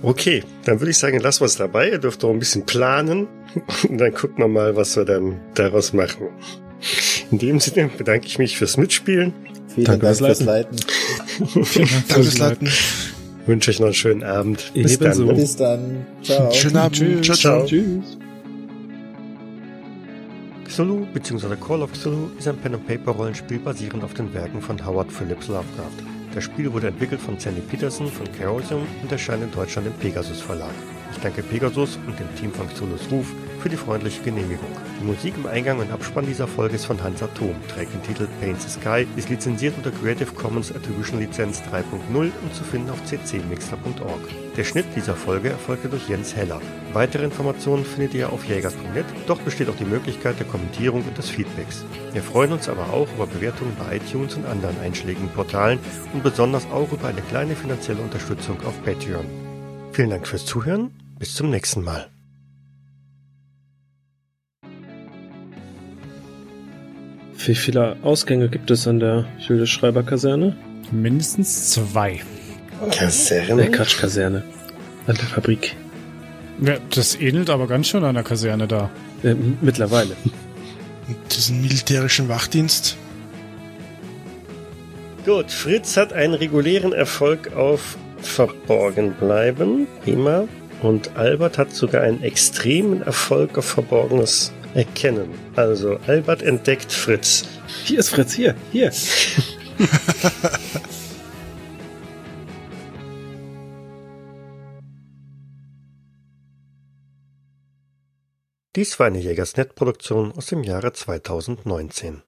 Okay, dann würde ich sagen, lassen wir es dabei. Ihr dürft doch ein bisschen planen. Und dann gucken wir mal, was wir dann daraus machen. In dem Sinne bedanke ich mich fürs Mitspielen. Vielen Danke Dank fürs fürs Leiten. Vielen Dank Danke fürs Leiten. Wünsche euch noch einen schönen Abend. Bis dann. Bis dann. Ciao. Schönen Abend. Tschüss. Ciao, ciao. Tschüss. Cthulhu bzw. Call of Cthulhu ist ein Pen-and-Paper-Rollenspiel basierend auf den Werken von Howard Phillips Lovecraft. Das Spiel wurde entwickelt von Sandy Peterson von Chaosium und erscheint in Deutschland im Pegasus Verlag. Ich danke Pegasus und dem Team von Cthulhu's Ruf für die freundliche Genehmigung. Die Musik im Eingang und Abspann dieser Folge ist von Hans Atom, trägt den Titel Paint the Sky, ist lizenziert unter Creative Commons Attribution Lizenz 3.0 und zu finden auf ccmixler.org. Der Schnitt dieser Folge erfolgte durch Jens Heller. Weitere Informationen findet ihr auf jägers.net, dort besteht auch die Möglichkeit der Kommentierung und des Feedbacks. Wir freuen uns aber auch über Bewertungen bei iTunes und anderen einschlägigen Portalen und besonders auch über eine kleine finanzielle Unterstützung auf Patreon. Vielen Dank fürs Zuhören, bis zum nächsten Mal. Wie viele Ausgänge gibt es an der Julius Schreiber Kaserne? Mindestens zwei. Kaserne? Quatsch Kaserne. An der Fabrik. Ja, das ähnelt aber ganz schön einer Kaserne da. Äh, mittlerweile. Diesen militärischen Wachdienst. Gut, Fritz hat einen regulären Erfolg auf Verborgen bleiben. Prima. Und Albert hat sogar einen extremen Erfolg auf Verborgenes erkennen. Also, Albert entdeckt Fritz. Hier ist Fritz, hier, hier. Dies war eine Jägersnet-Produktion aus dem Jahre 2019.